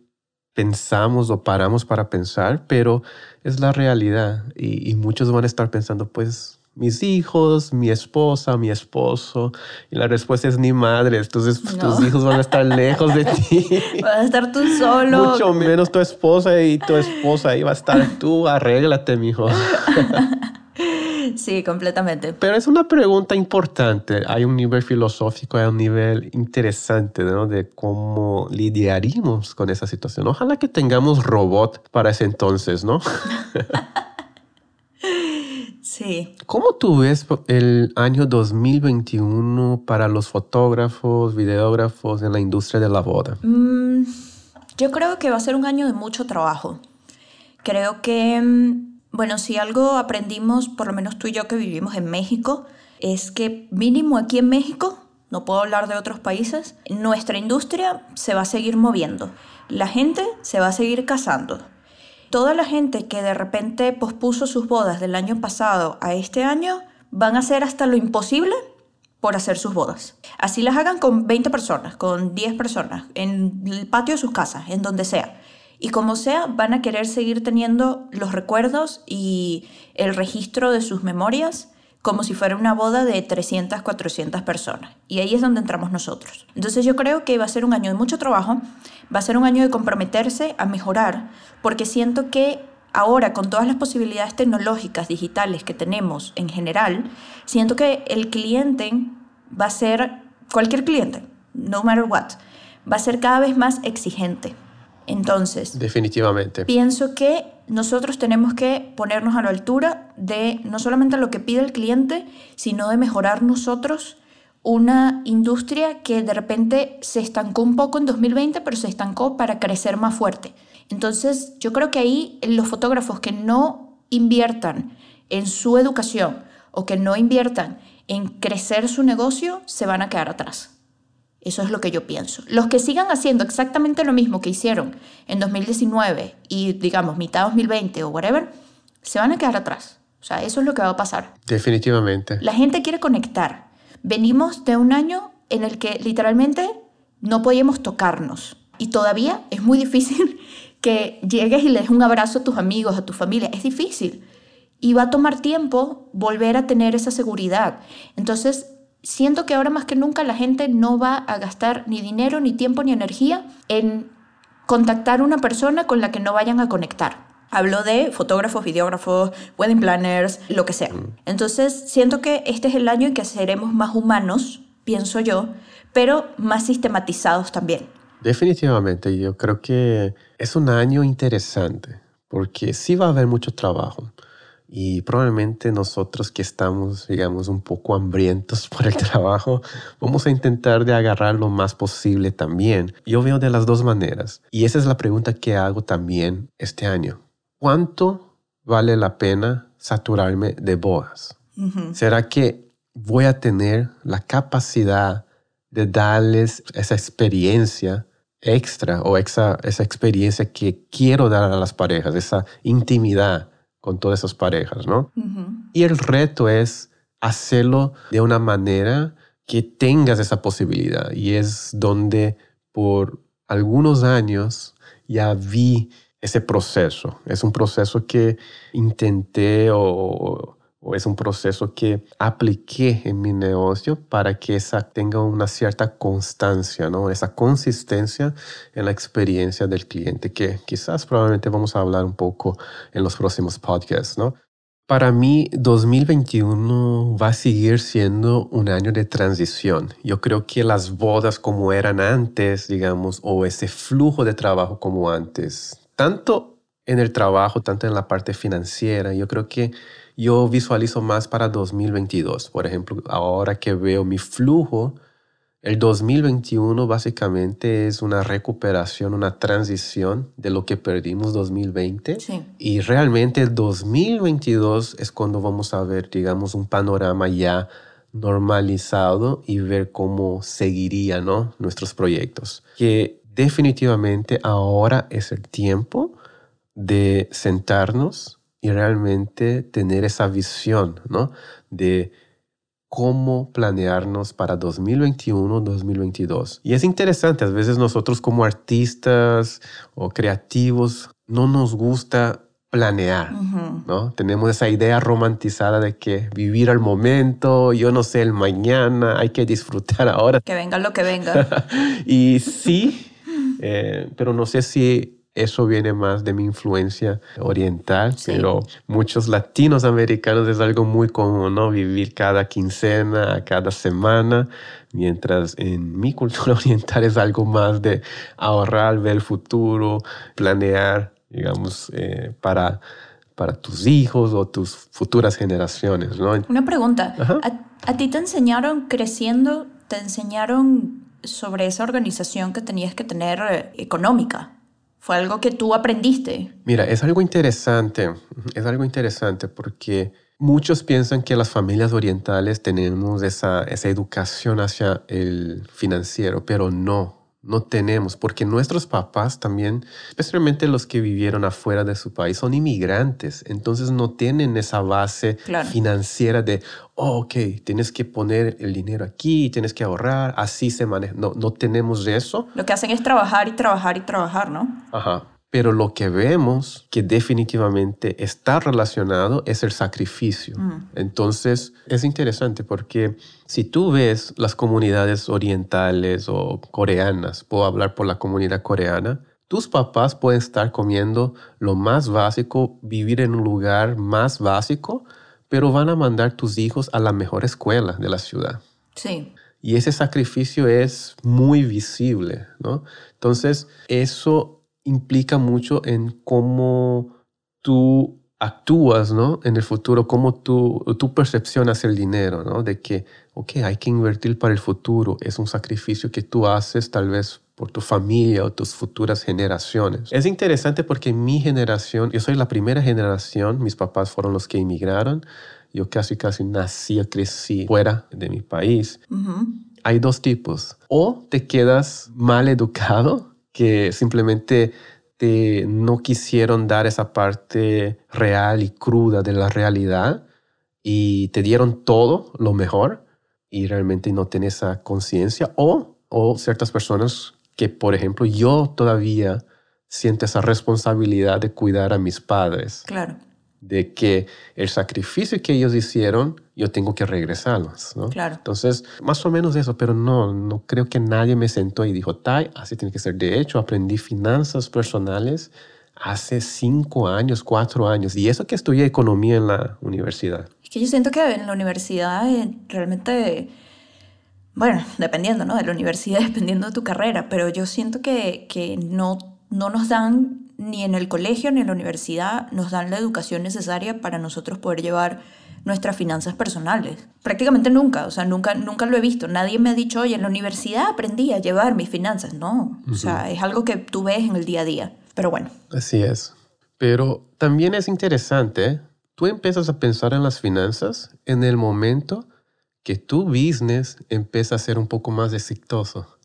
pensamos o paramos para pensar, pero es la realidad. Y, y muchos van a estar pensando, pues mis hijos, mi esposa, mi esposo. Y la respuesta es ni madre. Entonces tus hijos van a estar lejos de ti. Vas a estar tú solo. Mucho menos tu esposa y tu esposa. Ahí va a estar tú. Arréglate, mijo. Sí, completamente. Pero es una pregunta importante. Hay un nivel filosófico, hay un nivel interesante ¿no? de cómo lidiaríamos con esa situación. Ojalá que tengamos robot para ese entonces, ¿no? Sí. ¿Cómo tú ves el año 2021 para los fotógrafos, videógrafos en la industria de la boda? Mm, yo creo que va a ser un año de mucho trabajo. Creo que, mm, bueno, si algo aprendimos, por lo menos tú y yo que vivimos en México, es que mínimo aquí en México, no puedo hablar de otros países, nuestra industria se va a seguir moviendo. La gente se va a seguir casando toda la gente que de repente pospuso sus bodas del año pasado a este año van a hacer hasta lo imposible por hacer sus bodas. Así las hagan con 20 personas, con 10 personas, en el patio de sus casas, en donde sea. Y como sea, van a querer seguir teniendo los recuerdos y el registro de sus memorias como si fuera una boda de 300, 400 personas. Y ahí es donde entramos nosotros. Entonces yo creo que va a ser un año de mucho trabajo, va a ser un año de comprometerse a mejorar, porque siento que ahora con todas las posibilidades tecnológicas, digitales que tenemos en general, siento que el cliente va a ser, cualquier cliente, no matter what, va a ser cada vez más exigente. Entonces, definitivamente. Pienso que nosotros tenemos que ponernos a la altura de no solamente lo que pide el cliente, sino de mejorar nosotros una industria que de repente se estancó un poco en 2020, pero se estancó para crecer más fuerte. Entonces, yo creo que ahí los fotógrafos que no inviertan en su educación o que no inviertan en crecer su negocio, se van a quedar atrás. Eso es lo que yo pienso. Los que sigan haciendo exactamente lo mismo que hicieron en 2019 y digamos mitad 2020 o whatever, se van a quedar atrás. O sea, eso es lo que va a pasar. Definitivamente. La gente quiere conectar. Venimos de un año en el que literalmente no podíamos tocarnos. Y todavía es muy difícil que llegues y le des un abrazo a tus amigos, a tu familia. Es difícil. Y va a tomar tiempo volver a tener esa seguridad. Entonces, siento que ahora más que nunca la gente no va a gastar ni dinero, ni tiempo, ni energía en contactar a una persona con la que no vayan a conectar. Hablo de fotógrafos, videógrafos, wedding planners, lo que sea. Mm. Entonces, siento que este es el año en que seremos más humanos, pienso yo, pero más sistematizados también. Definitivamente, yo creo que es un año interesante, porque sí va a haber mucho trabajo. Y probablemente nosotros que estamos, digamos, un poco hambrientos por el trabajo, vamos a intentar de agarrar lo más posible también. Yo veo de las dos maneras. Y esa es la pregunta que hago también este año. ¿Cuánto vale la pena saturarme de bodas? ¿Será que voy a tener la capacidad de darles esa experiencia extra o esa, esa experiencia que quiero dar a las parejas, esa intimidad? Con todas esas parejas, ¿no? Y el reto es hacerlo de una manera que tengas esa posibilidad. Y es donde por algunos años ya vi ese proceso. Es un proceso que intenté o, o es un proceso que apliqué en mi negocio para que esa tenga una cierta constancia, ¿no? Esa consistencia en la experiencia del cliente, que quizás probablemente vamos a hablar un poco en los próximos podcasts, ¿no? Para mí, 2021 va a seguir siendo un año de transición. Yo creo que las bodas como eran antes, digamos, o ese flujo de trabajo como antes, tanto en el trabajo, tanto en la parte financiera, yo creo que yo visualizo más para 2022. Por ejemplo, ahora que veo mi flujo, el 2021 básicamente es una recuperación, una transición de lo que perdimos 2020. Y realmente el 2022 es cuando vamos a ver, digamos, un panorama ya normalizado y ver cómo seguirían ¿no? nuestros proyectos. Que definitivamente ahora es el tiempo de sentarnos y realmente tener esa visión, ¿no? De cómo planearnos para 2021, 2022. Y es interesante, a veces nosotros como artistas o creativos no nos gusta planear, ¿no? Tenemos esa idea romantizada de que vivir al momento, yo no sé el mañana, hay que disfrutar ahora. Que venga lo que venga. y sí, eh, pero no sé si eso viene más de mi influencia oriental, pero muchos latinos americanos es algo muy común, ¿no? Vivir cada quincena, cada semana, mientras en mi cultura oriental es algo más de ahorrar, ver el futuro, planear, digamos, eh, para, para tus hijos o tus futuras generaciones, ¿no? Una pregunta, ¿A, ¿A ti te enseñaron creciendo, te enseñaron sobre esa organización que tenías que tener eh, económica? ¿Fue algo que tú aprendiste? Mira, es algo interesante, es algo interesante porque muchos piensan que las familias orientales tenemos esa, esa educación hacia el financiero, pero no, no tenemos, porque nuestros papás también, especialmente los que vivieron afuera de su país, son inmigrantes, entonces no tienen esa base financiera de, oh, ok, tienes que poner el dinero aquí, tienes que ahorrar, así se maneja. No, no tenemos eso. Lo que hacen es trabajar y trabajar y trabajar, ¿no? Ajá. Pero lo que vemos que definitivamente está relacionado es el sacrificio. Mm. Entonces es interesante porque si tú ves las comunidades orientales o coreanas, puedo hablar por la comunidad coreana, tus papás pueden estar comiendo lo más básico, vivir en un lugar más básico, pero van a mandar tus hijos a la mejor escuela de la ciudad. Sí. Y ese sacrificio es muy visible, ¿no? Entonces, eso implica mucho en cómo tú actúas, ¿no? En el futuro, cómo tú, tú percepcionas el dinero, ¿no? De que, ok, hay que invertir para el futuro. Es un sacrificio que tú haces tal vez por tu familia o tus futuras generaciones. Es interesante porque mi generación, yo soy la primera generación, mis papás fueron los que emigraron, yo casi casi nací, crecí fuera de mi país. Hay dos tipos. O te quedas mal educado que simplemente te no quisieron dar esa parte real y cruda de la realidad y te dieron todo lo mejor y realmente no tienes esa conciencia o, o ciertas personas que, por ejemplo, yo todavía siento esa responsabilidad de cuidar a mis padres. Claro de que el sacrificio que ellos hicieron, yo tengo que regresarlos, ¿no? Claro. Entonces, más o menos eso, pero no, no creo que nadie me sentó y dijo, Tai, así tiene que ser. De hecho, aprendí finanzas personales hace cinco años, cuatro años, y eso que estudié economía en la universidad. Es que yo siento que en la universidad eh, realmente, bueno, dependiendo, ¿no? De la universidad, dependiendo de tu carrera, pero yo siento que, que no, no nos dan ni en el colegio ni en la universidad nos dan la educación necesaria para nosotros poder llevar nuestras finanzas personales. Prácticamente nunca, o sea, nunca, nunca lo he visto. Nadie me ha dicho, oye, en la universidad aprendí a llevar mis finanzas. No, o sea, es algo que tú ves en el día a día. Pero bueno. Así es. Pero también es interesante, tú empiezas a pensar en las finanzas en el momento que tu business empieza a ser un poco más exitoso.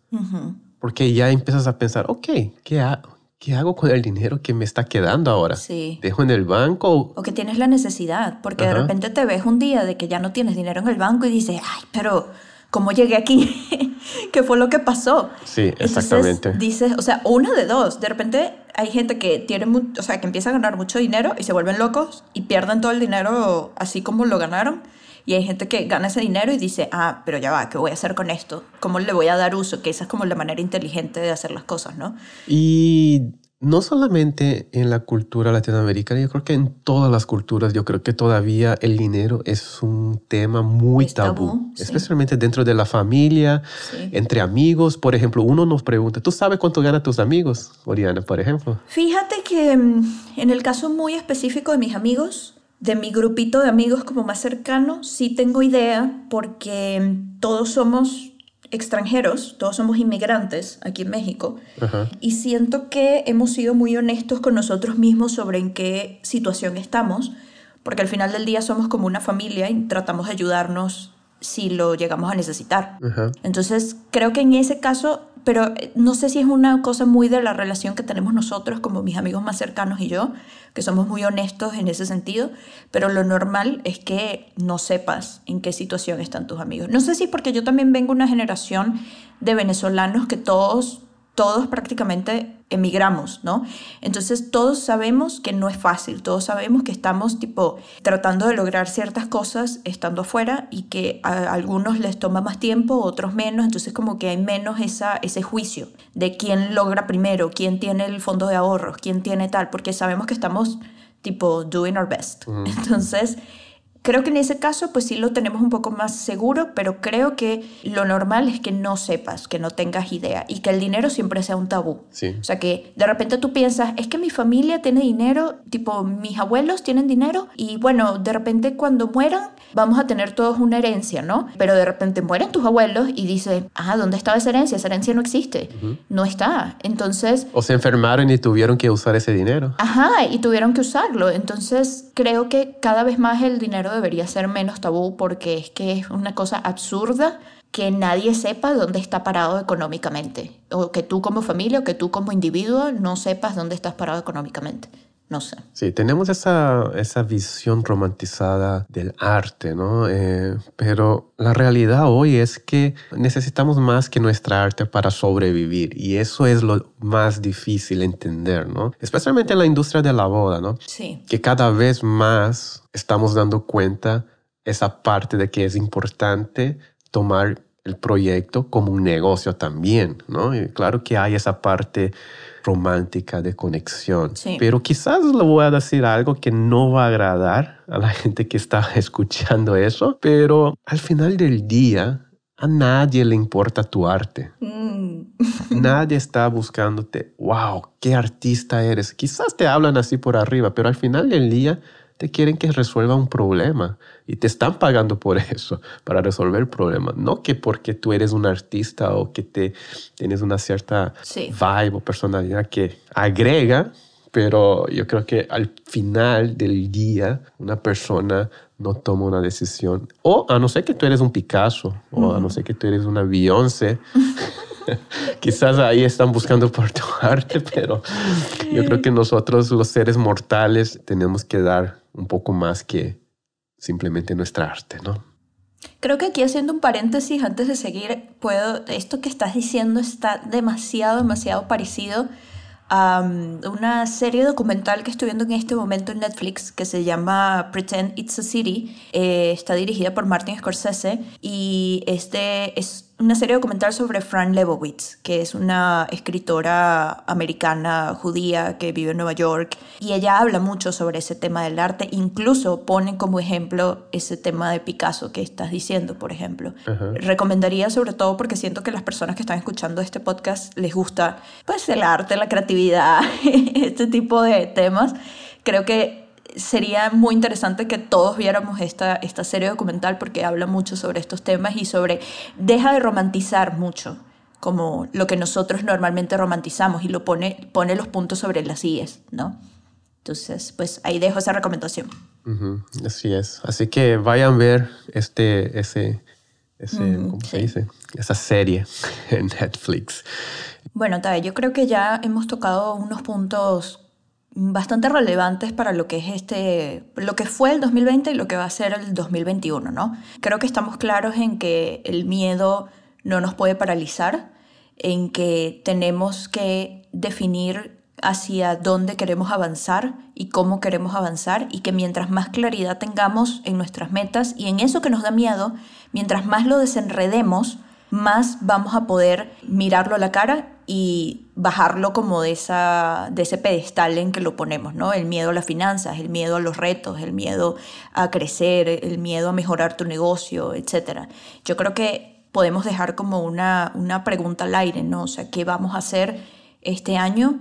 Porque ya empiezas a pensar, ok, ¿qué hago? ¿Qué hago con el dinero que me está quedando ahora? Sí. ¿Dejo en el banco? O que tienes la necesidad, porque de repente te ves un día de que ya no tienes dinero en el banco y dices, ay, pero ¿cómo llegué aquí? ¿Qué fue lo que pasó? Sí, exactamente. dices, o sea, una de dos, de repente hay gente que tiene, o sea, que empieza a ganar mucho dinero y se vuelven locos y pierden todo el dinero así como lo ganaron y hay gente que gana ese dinero y dice, ah, pero ya va, ¿qué voy a hacer con esto? ¿Cómo le voy a dar uso? Que esa es como la manera inteligente de hacer las cosas, ¿no? Y no solamente en la cultura latinoamericana, yo creo que en todas las culturas, yo creo que todavía el dinero es un tema muy tabú, especialmente dentro de la familia, entre amigos. Por ejemplo, uno nos pregunta, ¿tú sabes cuánto ganan tus amigos, Oriana, por ejemplo? Fíjate que mm, en el caso muy específico de mis amigos, de mi grupito de amigos como más cercano, sí tengo idea porque todos somos extranjeros, todos somos inmigrantes aquí en México y siento que hemos sido muy honestos con nosotros mismos sobre en qué situación estamos, porque al final del día somos como una familia y tratamos de ayudarnos si lo llegamos a necesitar. Entonces, creo que en ese caso pero eh, no sé si es una cosa muy de la relación que tenemos nosotros, como mis amigos más cercanos y yo, que somos muy honestos en ese sentido, pero lo normal es que no sepas en qué situación están tus amigos. No sé si porque yo también vengo de una generación de venezolanos que todos todos prácticamente emigramos, ¿no? Entonces todos sabemos que no es fácil, todos sabemos que estamos tipo tratando de lograr ciertas cosas estando afuera y que a algunos les toma más tiempo, otros menos, entonces como que hay menos esa, ese juicio de quién logra primero, quién tiene el fondo de ahorros, quién tiene tal, porque sabemos que estamos tipo doing our best. Entonces Creo que en ese caso pues sí lo tenemos un poco más seguro, pero creo que lo normal es que no sepas, que no tengas idea y que el dinero siempre sea un tabú. Sí. O sea que de repente tú piensas, es que mi familia tiene dinero, tipo mis abuelos tienen dinero y bueno, de repente cuando mueran vamos a tener todos una herencia, ¿no? Pero de repente mueren tus abuelos y dices, ah, ¿dónde estaba esa herencia? Esa herencia no existe. No está. Entonces... O se enfermaron y tuvieron que usar ese dinero. Ajá, y tuvieron que usarlo. Entonces creo que cada vez más el dinero debería ser menos tabú porque es que es una cosa absurda que nadie sepa dónde está parado económicamente, o que tú como familia o que tú como individuo no sepas dónde estás parado económicamente. No sé. Sí, tenemos esa, esa visión romantizada del arte, ¿no? Eh, pero la realidad hoy es que necesitamos más que nuestra arte para sobrevivir y eso es lo más difícil entender, ¿no? Especialmente en la industria de la boda, ¿no? Sí. Que cada vez más estamos dando cuenta esa parte de que es importante tomar el proyecto como un negocio también, ¿no? Y claro que hay esa parte romántica de conexión. Pero quizás le voy a decir algo que no va a agradar a la gente que está escuchando eso, pero al final del día a nadie le importa tu arte. Mm. nadie está buscándote, wow, qué artista eres. Quizás te hablan así por arriba, pero al final del día te quieren que resuelva un problema y te están pagando por eso, para resolver el problema. No que porque tú eres un artista o que te, tienes una cierta vibe o personalidad que agrega, pero yo creo que al final del día una persona no toma una decisión. O a no ser que tú eres un Picasso, o a no ser que tú eres una Beyoncé. Quizás ahí están buscando por tu arte, pero yo creo que nosotros los seres mortales tenemos que dar un poco más que simplemente nuestra arte, ¿no? Creo que aquí haciendo un paréntesis antes de seguir, puedo, esto que estás diciendo está demasiado, demasiado parecido a una serie documental que estoy viendo en este momento en Netflix que se llama Pretend It's a City. Eh, está dirigida por Martin Scorsese y este es una serie documental sobre Fran Lebowitz, que es una escritora americana judía que vive en Nueva York, y ella habla mucho sobre ese tema del arte, incluso pone como ejemplo ese tema de Picasso que estás diciendo, por ejemplo. Recomendaría sobre todo porque siento que las personas que están escuchando este podcast les gusta pues el arte, la creatividad, este tipo de temas. Creo que sería muy interesante que todos viéramos esta, esta serie documental porque habla mucho sobre estos temas y sobre, deja de romantizar mucho como lo que nosotros normalmente romantizamos y lo pone, pone los puntos sobre las IES, ¿no? Entonces, pues ahí dejo esa recomendación. Así es. Así que vayan a ver este, ese, ese ¿cómo se dice? Esa serie en Netflix. Bueno, Tae, yo creo que ya hemos tocado unos puntos bastante relevantes para lo que es este, lo que fue el 2020 y lo que va a ser el 2021, ¿no? Creo que estamos claros en que el miedo no nos puede paralizar, en que tenemos que definir hacia dónde queremos avanzar y cómo queremos avanzar y que mientras más claridad tengamos en nuestras metas y en eso que nos da miedo, mientras más lo desenredemos, más vamos a poder mirarlo a la cara y bajarlo como de, esa, de ese pedestal en que lo ponemos, ¿no? El miedo a las finanzas, el miedo a los retos, el miedo a crecer, el miedo a mejorar tu negocio, etc. Yo creo que podemos dejar como una, una pregunta al aire, ¿no? O sea, ¿qué vamos a hacer este año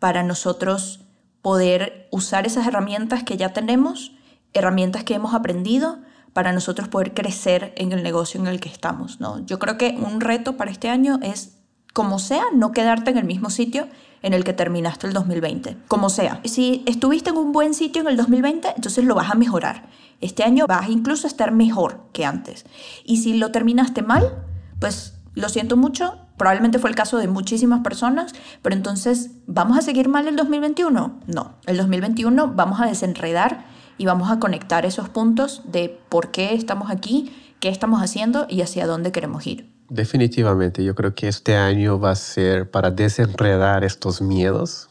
para nosotros poder usar esas herramientas que ya tenemos, herramientas que hemos aprendido, para nosotros poder crecer en el negocio en el que estamos, ¿no? Yo creo que un reto para este año es como sea, no quedarte en el mismo sitio en el que terminaste el 2020, como sea. Si estuviste en un buen sitio en el 2020, entonces lo vas a mejorar. Este año vas incluso a estar mejor que antes. Y si lo terminaste mal, pues lo siento mucho, probablemente fue el caso de muchísimas personas, pero entonces, ¿vamos a seguir mal el 2021? No, el 2021 vamos a desenredar y vamos a conectar esos puntos de por qué estamos aquí, qué estamos haciendo y hacia dónde queremos ir. Definitivamente, yo creo que este año va a ser para desenredar estos miedos.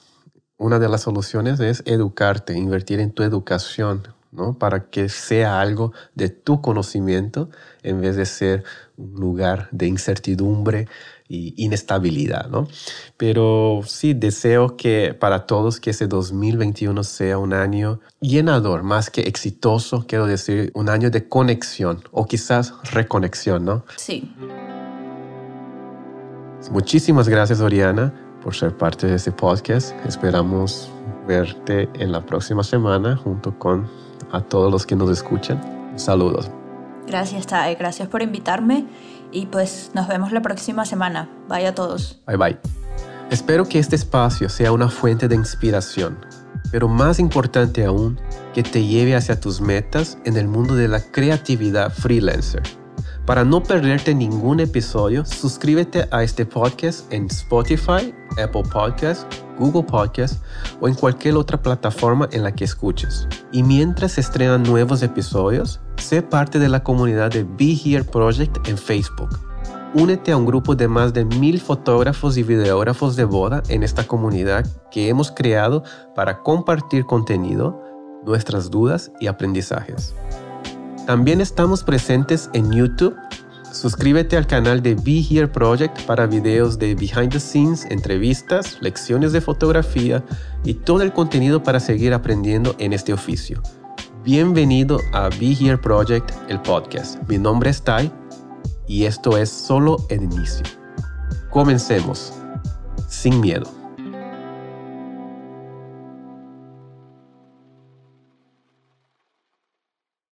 Una de las soluciones es educarte, invertir en tu educación, ¿no? Para que sea algo de tu conocimiento en vez de ser un lugar de incertidumbre y inestabilidad, ¿no? Pero sí, deseo que para todos que ese 2021 sea un año llenador, más que exitoso, quiero decir, un año de conexión o quizás reconexión, ¿no? Sí. Muchísimas gracias, Oriana, por ser parte de este podcast. Esperamos verte en la próxima semana junto con a todos los que nos escuchan. Saludos. Gracias, Tae. Gracias por invitarme y pues nos vemos la próxima semana. Bye a todos. Bye bye. Espero que este espacio sea una fuente de inspiración, pero más importante aún, que te lleve hacia tus metas en el mundo de la creatividad freelancer. Para no perderte ningún episodio, suscríbete a este podcast en Spotify, Apple Podcasts, Google Podcasts o en cualquier otra plataforma en la que escuches. Y mientras estrenan nuevos episodios, sé parte de la comunidad de Be Here Project en Facebook. Únete a un grupo de más de mil fotógrafos y videógrafos de boda en esta comunidad que hemos creado para compartir contenido, nuestras dudas y aprendizajes. También estamos presentes en YouTube. Suscríbete al canal de Be Here Project para videos de behind the scenes, entrevistas, lecciones de fotografía y todo el contenido para seguir aprendiendo en este oficio. Bienvenido a Be Here Project, el podcast. Mi nombre es Tai y esto es solo el inicio. Comencemos. Sin miedo.